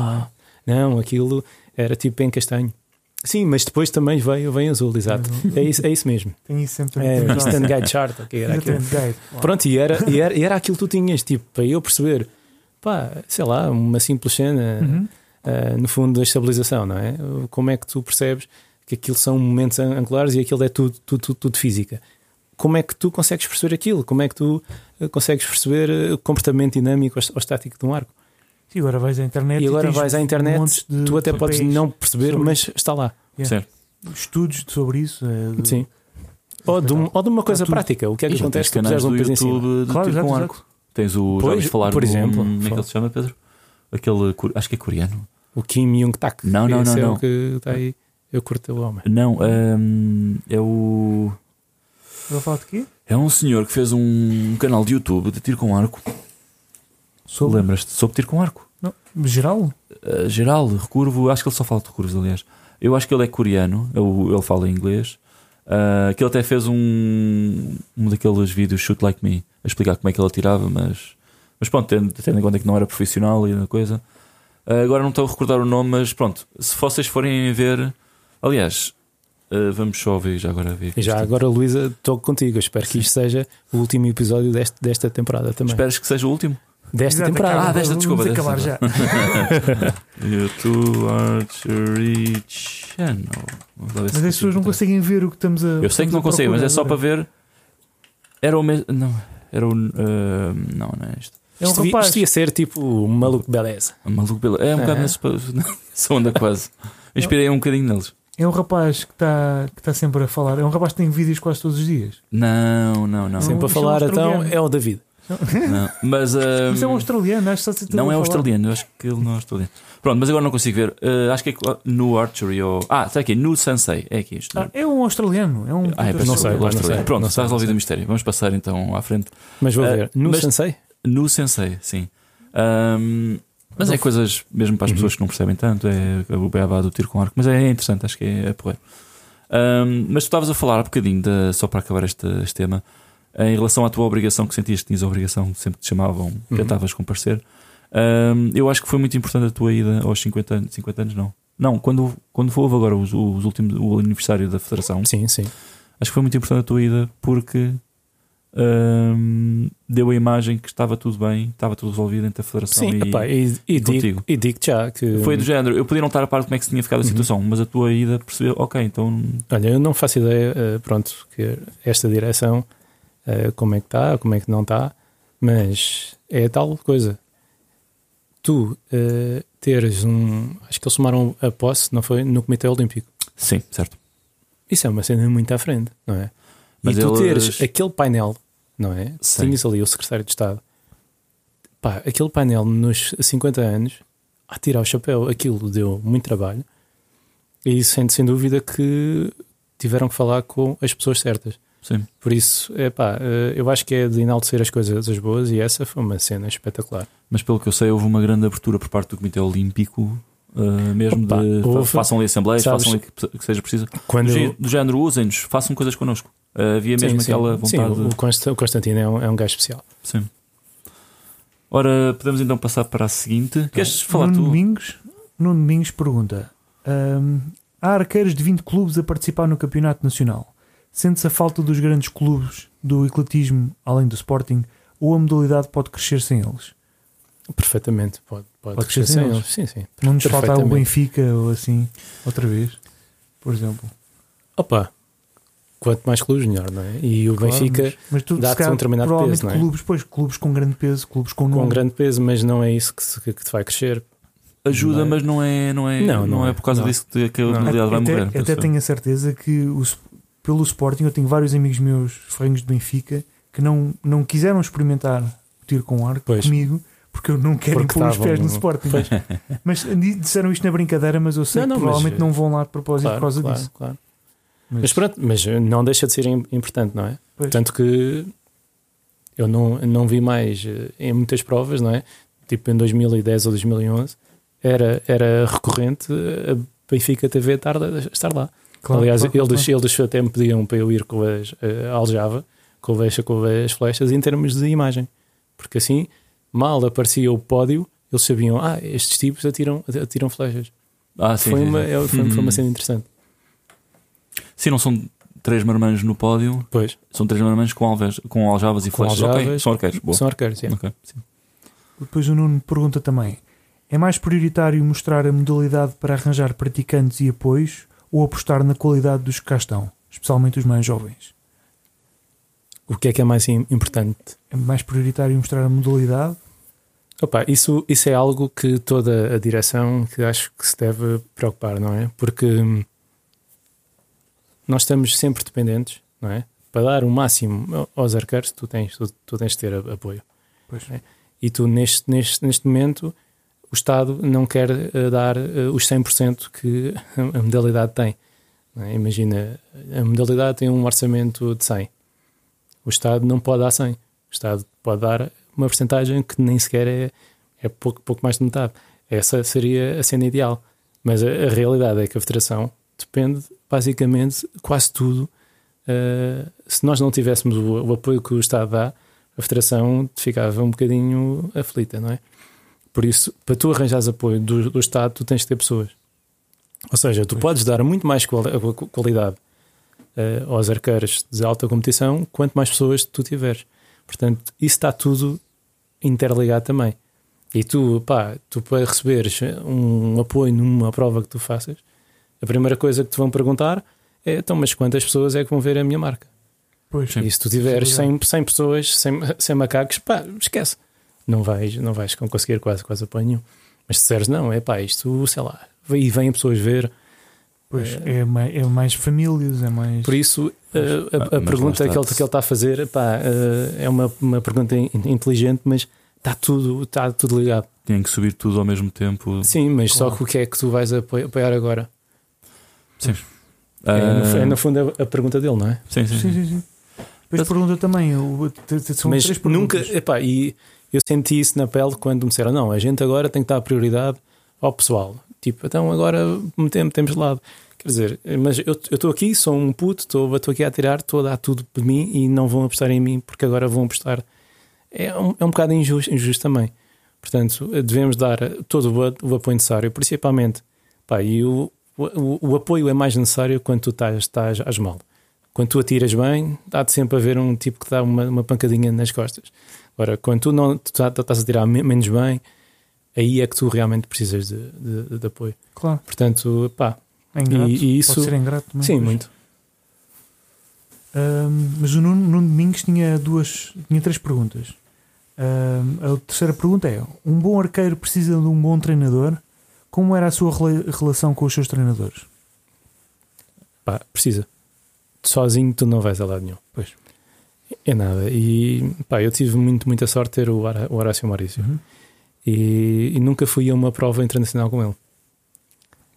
não, é? aquilo era tipo em castanho. Sim, mas depois também veio, vem azul, exato. É isso, é isso mesmo. Tem isso sempre. É, Stand Guide Chart, okay, era aquilo. Pronto, e era, e, era, e era aquilo que tu tinhas, tipo, para eu perceber, pá, sei lá, uma simples cena, uhum. uh, no fundo, da estabilização, não é? Como é que tu percebes que aquilo são momentos angulares e aquilo é tudo, tudo, tudo, tudo física. Como é que tu consegues perceber aquilo? Como é que tu eh, consegues perceber eh, o comportamento dinâmico ou estático de um arco? E agora vais à internet e agora e vais à internet, tu até podes não perceber, mas está lá. Yeah. Estudos sobre isso. É de... Sim. Ou de, um, ou de, uma coisa prática. O que é que acontece se puseres um cima? De claro, tiro com arco. Tens o. Pois, falar por exemplo. Como é que ele se chama, Pedro? Aquele. Acho que é coreano. O Kim Jung Tak. Não, não, não. É não. o que está aí. Eu curto o homem. Não, um, é o. Vou falar de quê? É um senhor que fez um canal de YouTube de tiro com arco. Sobre... Lembras-te? Sobre tiro com arco? Não. Geral? Uh, geral, recurvo. Acho que ele só fala de recurvos, aliás. Eu acho que ele é coreano, ele, ele fala inglês. Uh, que ele até fez um, um daqueles vídeos Shoot Like Me a explicar como é que ele atirava, mas, mas pronto, tendo, tendo em conta que não era profissional e a coisa. Uh, agora não estou a recordar o nome, mas pronto, se vocês forem ver Aliás, uh, vamos só ver já agora ver. Já agora, Luísa, estou contigo. Eu espero que isto seja o último episódio deste, desta temporada também. Esperas que seja o último? Desta Exato, temporada. ah, desta, desculpa. Vamos acabar já. YouTube Archery Channel. Mas as pessoas não conseguem ver o que estamos a. Eu sei que não conseguem, mas é só para ver. Era o mesmo. Não, era o. Uh, não, não é isto. É um isto, rapaz. isto ia ser tipo um maluco beleza. Um maluco beleza. É um é. bocado nessa onda quase. Inspirei um bocadinho neles. É um rapaz que está que tá sempre a falar. É um rapaz que tem vídeos quase todos os dias. Não, não, não. Sempre a falar, então é o David. Não, mas, uh, mas é um australiano, acho que Não é australiano, eu acho que ele não é australiano. Pronto, mas agora não consigo ver. Uh, acho que é no Archery ou. Ah, está aqui, no Sensei. É aqui isto. Ah, é um australiano. É um ah, é, não, sei, não sei. Pronto, não está resolvido o mistério. Vamos passar então à frente. Mas vou uh, ver. No mas, Sensei? No Sensei, sim. Um, mas é coisas mesmo para as uhum. pessoas que não percebem tanto, é o beabá do tiro com arco, mas é interessante, acho que é, é porreiro. Um, mas tu estavas a falar um bocadinho, de, só para acabar este, este, tema, em relação à tua obrigação, que sentias que tinhas a obrigação, sempre que te chamavam, uhum. tentavas comparecer. Um, eu acho que foi muito importante a tua ida aos 50 anos, 50 anos não. Não, quando, quando houve agora os, os últimos, o aniversário da Federação. Sim, sim. Acho que foi muito importante a tua ida porque um, deu a imagem que estava tudo bem, estava tudo resolvido entre a Federação Sim, e, epá, e, e, digo, e digo já que. Foi do género, eu podia não estar a par de como é que se tinha ficado a uhum. situação, uhum. mas a tua ida percebeu, ok, então. Olha, eu não faço ideia, eh, pronto, que esta direção uh, como é que está, como é que não está, mas é tal coisa. Tu uh, teres um. Acho que eles tomaram a posse, não foi? No Comitê Olímpico. Sim, certo. Isso é uma cena muito à frente, não é? Mas e tu eles- teres aquele painel, não é? Sim. Tinhas ali o secretário de Estado, pá, aquele painel nos 50 anos, a tirar o chapéu, aquilo deu muito trabalho e sem, sem dúvida que tiveram que falar com as pessoas certas. Sim. Por isso, é pá, eh, eu acho que é de enaltecer as coisas as boas e essa foi uma cena espetacular. Mas pelo que eu sei, houve uma grande abertura por parte do Comitê Olímpico, uh, mesmo Opa, de houve. façam ali assembleias, Sabes- façam ali que, que seja preciso. Quando Do, gé- do género, usem-nos, façam coisas connosco. Uh, havia Sim, mesmo sim. aquela Sim, vontade. o Const- o Constantino é um, é um gajo especial. Sim. Ora, podemos então passar para a seguinte. Queres falar Nuno tu? Domingos, Nuno Domingos pergunta: hum, há arqueiros de 20 clubes a participar no Campeonato Nacional. Sente-se a falta dos grandes clubes do ecletismo, além do Sporting, ou a modalidade pode crescer sem eles? Perfeitamente, pode, pode, Pode crescer crescer sem sem eles. Sim, sim. Não nos falta o. Benfica ou assim, outra vez, por exemplo. Opa, quanto mais clubes, melhor, não é? E o Claro, Benfica mas, mas tu, dá-te um determinado provavelmente peso, não é? clubes, pois, clubes com grande peso, clubes com, com grande peso, mas não é isso que, se- que te vai crescer. Ajuda, Não é? mas não é, não é, Não, não, não é é. por causa Não. disso que a modalidade vai até, morrer. até eu. tenho a certeza que o, pelo Sporting eu tenho vários amigos meus ferrenhos de Benfica que não, não quiseram experimentar o tiro com arco Pois. comigo porque eu não quero pôr os pés no no- Sporting. Pois. Mas di- disseram isto na brincadeira, mas eu sei Não, não, que mas, provavelmente eh, não vão lá de propósito Claro, por causa claro, disso. claro. Mas, Mas pronto, mas não deixa de ser im- importante, não é? pois, Tanto que eu não, não vi mais eh, em muitas provas, não é? Tipo em 2010 ou 2011, era, era recorrente a Benfica TV estar, estar lá. Claro, Aliás, claro, eles, claro. eles até me pediam para eu ir com as a aljava, com as, com as flechas, em termos de imagem. Porque assim, mal aparecia o pódio, eles sabiam, ah, estes tipos atiram, atiram flechas. Ah, sim, foi, sim, uma, sim. é- foi, foi uma Uhum. cena interessante. Sim, não são três marmãs no pódio, Pois, são três marmãs com, alves, com aljavas e Com flechas. Aljavas. são arqueiros. Boa. são arqueiros, é. Ok, sim. Depois o Nuno pergunta também: é mais prioritário mostrar a modalidade para arranjar praticantes e apoios ou apostar na qualidade dos que cá estão, especialmente os mais jovens? O que é que é mais im- importante? É mais prioritário mostrar a modalidade? Opa, isso, isso é algo que toda a direção que acho que se deve preocupar, não é? Porque hum, nós estamos sempre dependentes, não é? Para dar o máximo aos arqueiros, tu tens, tu, tu tens de ter apoio. Pois. É. E tu, neste, neste, neste momento, o Estado não quer eh, dar eh, os 100% que a modalidade tem. é? Imagina, a modalidade tem um orçamento de 100. O Estado não pode dar 100. O Estado pode dar uma porcentagem que nem sequer é, é pouco, pouco mais de metade. Essa seria a cena ideal. Mas a, a realidade é que a Federação depende, basicamente, quase tudo. eh, se nós não tivéssemos o, o apoio que o Estado dá, a Federação ficava um bocadinho aflita, não é? Por isso, para tu arranjares apoio do, do Estado, tu tens de ter pessoas. Ou seja, tu podes dar muito mais quali- qualidade eh, aos arqueiros de alta competição quanto mais pessoas tu tiveres. Portanto, isso está tudo interligado também. E tu, pá, tu para receberes um apoio numa prova que tu faças, a primeira coisa que te vão perguntar é: então, mas quantas pessoas é que vão ver a minha marca? Pois. E se tu tiveres Isso é 100, 100 pessoas, 100, 100 macacos, pá, esquece. Não vais, não vais conseguir quase, quase apoio nenhum. Mas se disseres, não, é pá, isto, sei lá, e vêm pessoas ver. pois é, mais, é mais famílias, é mais. Por isso, eh, a, Ah, a lá pergunta que ele, que ele está a fazer pá, eh, é uma, uma pergunta in- inteligente, mas está tudo, está tudo ligado. Têm que subir tudo ao mesmo tempo. Sim, mas Claro. só que o que é que tu vais apoiar, agora? Ah, É, no, é, no fundo a, a pergunta dele, não é? sim, sim, Sim, sim. sim, sim. Depois pergunta também: são mas três nunca, perguntas. epá, e eu senti isso na pele quando me disseram: não, a gente agora tem que dar prioridade ao pessoal. Tipo, então agora metemos, metemos de lado. Quer dizer, mas eu estou aqui, sou um puto, estou aqui a tirar, estou a dar tudo por mim e não vão apostar em mim porque agora vão apostar. É um, é um bocado injusto, injusto também. Portanto, devemos dar todo o, o apoio necessário, principalmente. Pá, e o, o, o apoio é mais necessário quando tu estás, estás às mal. Quando tu atiras bem, dá-te sempre a ver um tipo que dá uma, uma pancadinha nas costas. Agora, quando tu não tu tá- estás a tirar me- menos bem, aí é que tu realmente precisas de, de- de apoio. Claro, Portanto, pá, é ingrato. E- e isso- Pode ser ingrato também. sim, pois. muito. Ahm, mas o Nuno, Nuno Domingos tinha duas, tinha três perguntas. Ahm, a terceira pergunta é: um bom arqueiro precisa de um bom treinador? Como era a sua rela- relação com os seus treinadores? Pá, precisa. Sozinho tu não vais a lado nenhum. É nada. E pá, eu tive muito, muita sorte de ter o, o Horácio Maurício. Uhum. E, e nunca fui a uma prova internacional com ele.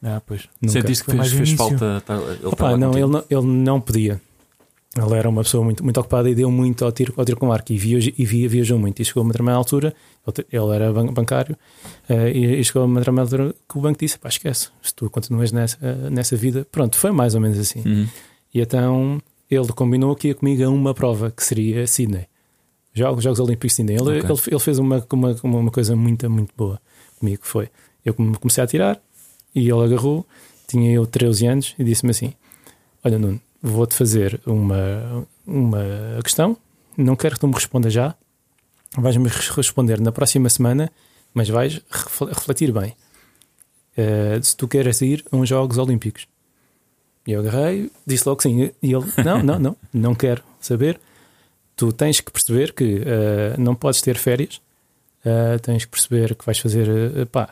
Ah, pois. Nunca. Sentiste que fez, fez falta. tá- ele Opa, não, ele não, ele não podia. Ele era uma pessoa muito, muito ocupada e deu muito ao tiro, ao tiro com arco e, viaj, e via, viajou muito. E chegou a uma determinada altura, ele, ele era ban- bancário, eh, e, e chegou a uma determinada altura que o banco disse: pá, esquece, se tu continuas nessa, eh, nessa vida, pronto, foi mais ou menos assim. Uhum. E então ele combinou que ia comigo a uma prova que seria Sydney. Jogos, Jogos Olímpicos de Sydney. Ele, Ok. ele, ele fez uma, uma, uma coisa muito, muito boa comigo. que Foi eu come- comecei a tirar e ele agarrou. Tinha eu 13 anos e disse-me assim: Olha, Nuno, vou-te fazer uma, uma questão. Não quero que tu me respondas já. Vais-me res- responder na próxima semana, mas vais refle- refletir bem. Eh, se tu queres ir a uns Jogos Olímpicos. E eu agarrei, disse logo sim. E ele: Não, não, não, não quero saber. Tu tens que perceber que eh, não podes ter férias. Eh, tens que perceber que vais fazer eh, pá,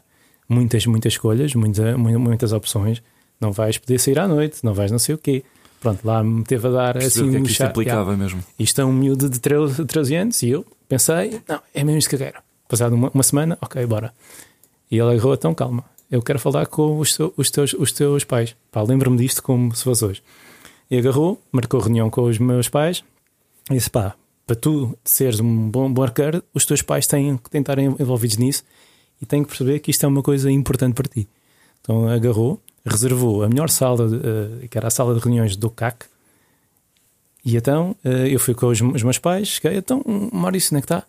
muitas, muitas escolhas, muita, mu- muitas opções. Não vais poder sair à noite, não vais não sei o quê. Pronto, lá me teve a dar Percebeu assim que é um que isto chá- implicava mesmo. isto é um miúdo de 13, 13 anos e eu pensei, não, é mesmo isto que eu quero. Passado uma, uma semana, ok, bora. E ele agarrou, então calma, eu quero falar com os, os teus, os teus pais. Pá, lembro-me disto como se fosse hoje. E agarrou, marcou reunião com os meus pais e disse, pá, para tu seres um bom, bom arqueiro, os teus pais têm que estar envolvidos nisso e têm que perceber que isto é uma coisa importante para ti. Então agarrou, reservou a melhor sala, de, eh, que era a sala de reuniões do CAC, e então eh, eu fui com os meus pais, cheguei, então, Maurício, onde é que está?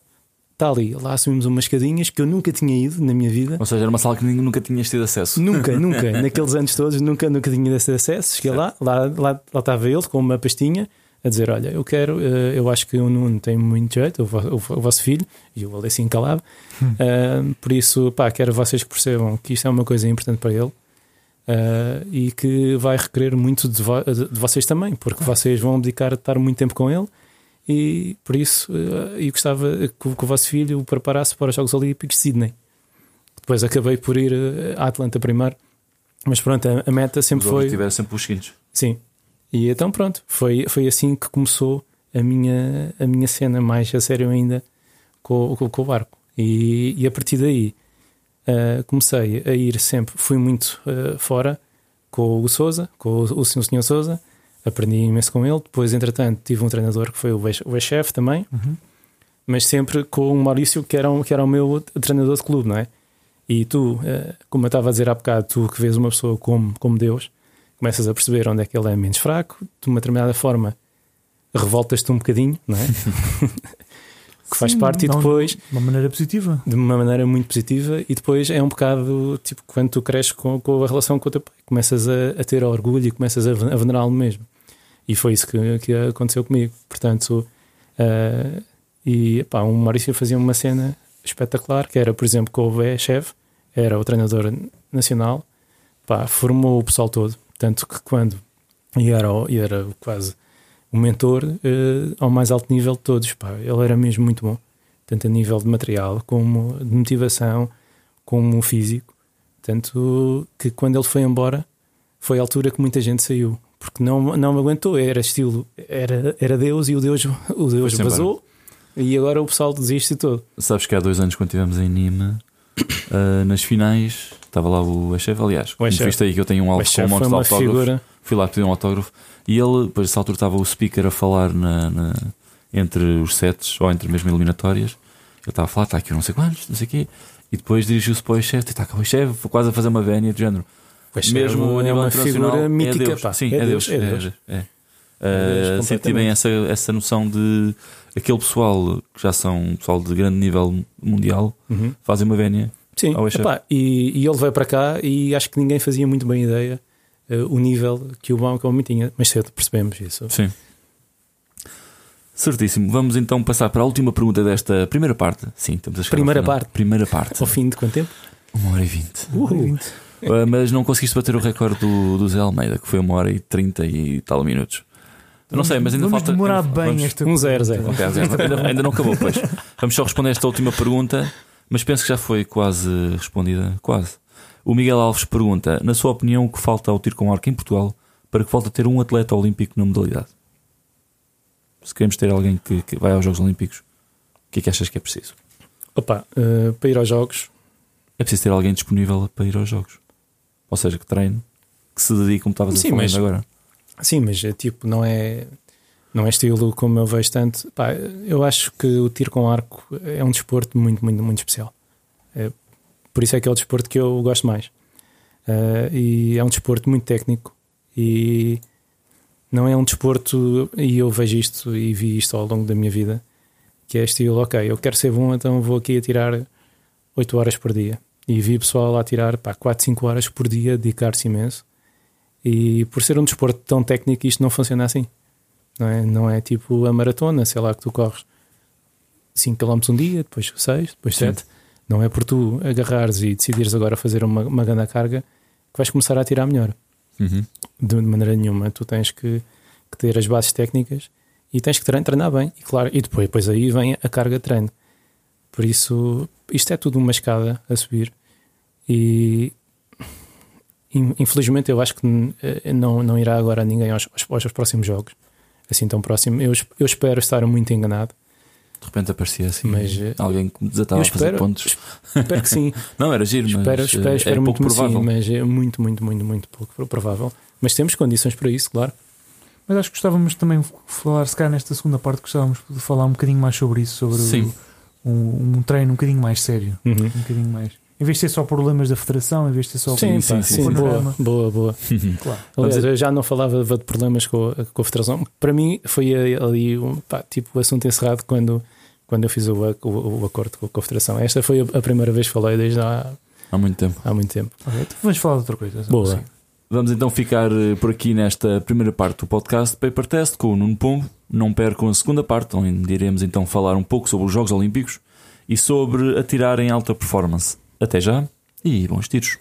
Está ali. Lá subimos umas escadinhas que eu nunca tinha ido na minha vida. Ou seja, era uma sala que nunca tinhas tido acesso. Nunca, nunca, naqueles anos todos, nunca, nunca tinha esse acesso. Cheguei lá, lá, lá, lá estava ele com uma pastinha a dizer: Olha, eu quero, eh, eu acho que o Nuno tem muito jeito, o, vo- o, o vosso filho, e eu ali assim calado. Eh, por isso, pá, quero vocês que percebam que isto é uma coisa importante para ele. eh, e que vai requerer muito de, vo- de- de vocês também, porque vocês vão dedicar a estar muito tempo com ele e por isso eh, eu gostava que, que o vosso filho o preparasse para os Jogos Olímpicos de Sydney. Depois acabei por ir eh, à Atlanta primeiro, mas pronto, a, a meta sempre Os foi. era sempre os seguintes. Sim. E então pronto, foi, foi assim que começou a minha, a minha cena mais a sério ainda com, com, com o barco. E, e a partir daí eh, comecei a ir sempre, fui muito eh, fora com o Souza, com o, o Sr. Souza, aprendi imenso com ele. Depois, entretanto, tive um treinador que foi o ex- o ex-chefe também, Uhum. mas sempre com o Maurício, que era, um, que era o meu treinador de clube, não é? E tu, eh, como eu estava a dizer há bocado, tu que vês uma pessoa como, como Deus, começas a perceber onde é que ele é menos fraco, de uma determinada forma revoltas-te um bocadinho, não é? que faz Sim, parte, e depois, De uma maneira positiva. de uma maneira muito positiva, e depois é um bocado tipo quando tu cresces com, com a relação com o teu pai, começas a, a ter orgulho e começas a, a venerá-lo mesmo. E foi isso que, que aconteceu comigo. Portanto, eh, e pá, o Maurício fazia uma cena espetacular, que era, por exemplo, com o ex-chefe, era o treinador nacional, pá, formou o pessoal todo. Tanto que quando e era, e era quase o mentor eh, ao mais alto nível de todos, pá, ele era mesmo muito bom, tanto a nível de material, como de motivação, como físico. Tanto que quando ele foi embora, foi a altura que muita gente saiu, porque não, não me aguentou. Era estilo, era, era Deus e o Deus, o Deus vazou, e agora o pessoal desiste e todo. Sabes que há dois anos, quando estivemos em Nima, ah, nas finais, estava lá o chefe. Aliás, viste aí que eu tenho um O com um monte de autógrafos. figura. Fui lá pedir um autógrafo e ele, depois dessa altura, estava o speaker a falar na, na- entre os sets ou entre mesmo eliminatórias. Eu estava a falar, está aqui não sei quantos, não sei o quê. E depois dirigiu-se para o chefe, está cá o foi quase a fazer uma vénia de género. Mesmo a é nível uma figura mítica, é Deus. pá. Sim, é, Deus. é Deus. é, é. Ah, senti bem essa, essa noção de aquele pessoal que já são pessoal de grande nível mundial Uhum. fazem uma vénia. Sim, epá, e, e ele veio para cá e acho que ninguém fazia muito bem ideia eh, o nível que o Bom que o homem tinha, mas cedo percebemos isso. Sim. Certíssimo. Vamos então passar para a última pergunta desta primeira parte. Sim, estamos a chegar ao Primeira final. parte. Primeira parte. Ao fim de quanto tempo? Uma hora e vinte. Uhul. Uh, mas não conseguiste bater o recorde do, do Zé Almeida, que foi uma hora e trinta e tal minutos. Não sei, mas ainda vamos falta. demorar ainda- bem vamos- esta Um zero, zero. pergunta. Ok, ok, ainda, ainda não acabou, pois. Vamos só responder esta última pergunta, mas penso que já foi quase respondida. Quase. O Miguel Alves pergunta: Na sua opinião, o que falta ao tiro com arco em Portugal para que volte a ter um atleta olímpico na modalidade? Se queremos ter alguém que, que vai aos Jogos Olímpicos, o que é que achas que é preciso? Opa, eh, para ir aos jogos, É preciso ter alguém disponível para ir aos Jogos. Ou seja, que treine, que se dedique, como estavas a Sim, falar mas- agora. sim, mas é tipo, não é, não é estilo como eu vejo tanto. Pá, eu acho que o tiro com arco é um desporto muito, muito, muito especial. É, por isso é que é o desporto que eu gosto mais. Eh, e é um desporto muito técnico e não é um desporto, e eu vejo isto e vi isto ao longo da minha vida, que é estilo, ok, eu quero ser bom, então vou aqui a tirar 8 horas por dia. E vi pessoal a tirar pá, 4, 5 horas por dia, dedicar-se imenso. E por ser um desporto tão técnico, isto não funciona assim. Não é, não é tipo a maratona, sei lá, que tu corres 5 km um dia, depois 6, depois Sim. 7. Não é por tu agarrares e decidires agora fazer uma, uma grande carga que vais começar a tirar melhor Uhum. de maneira nenhuma. Tu tens que, que ter as bases técnicas e tens que treinar, treinar bem. E claro, e depois, depois aí vem a carga de treino. Por isso, isto é tudo uma escada a subir. E in- infelizmente eu acho que eh, não, não irá agora ninguém aos, aos, aos próximos jogos. Assim tão próximo. Eu, eu espero estar muito enganado. De repente aparecia assim Mas, eh, alguém que me desatava eu a fazer espero- pontos. Espero que sim. Não, era giro, mas espero, eh, espero, espero é muito, pouco provável. sim, mas é muito, muito, muito, muito pouco provável. Mas temos condições para isso, claro. Mas acho que gostávamos também de falar, se calhar nesta segunda parte, gostávamos de falar um bocadinho mais sobre isso, sobre Sim. o- um, um treino um bocadinho mais sério. Uhum. Um bocadinho mais. Em vez de ser só problemas da federação, em vez de ser só Sim, sim, sim, sim, sim. boa, boa, boa. Claro. Vamos Aliás, eu já não falava de problemas com a, com a Federação. Para mim, foi ali pá, tipo o assunto encerrado quando, quando eu fiz o, o, o acordo com a Federação. Esta foi a, a primeira vez que falei desde há, Há muito tempo. há muito tempo. Ok, então vamos falar de outra coisa. Boa. Sim. Vamos então ficar eh, por aqui nesta primeira parte do podcast Paper Test com o Nuno Pombo. Não percam a segunda parte, onde iremos então falar um pouco sobre os Jogos Olímpicos e sobre atirar em alta performance. Até já e bons tiros.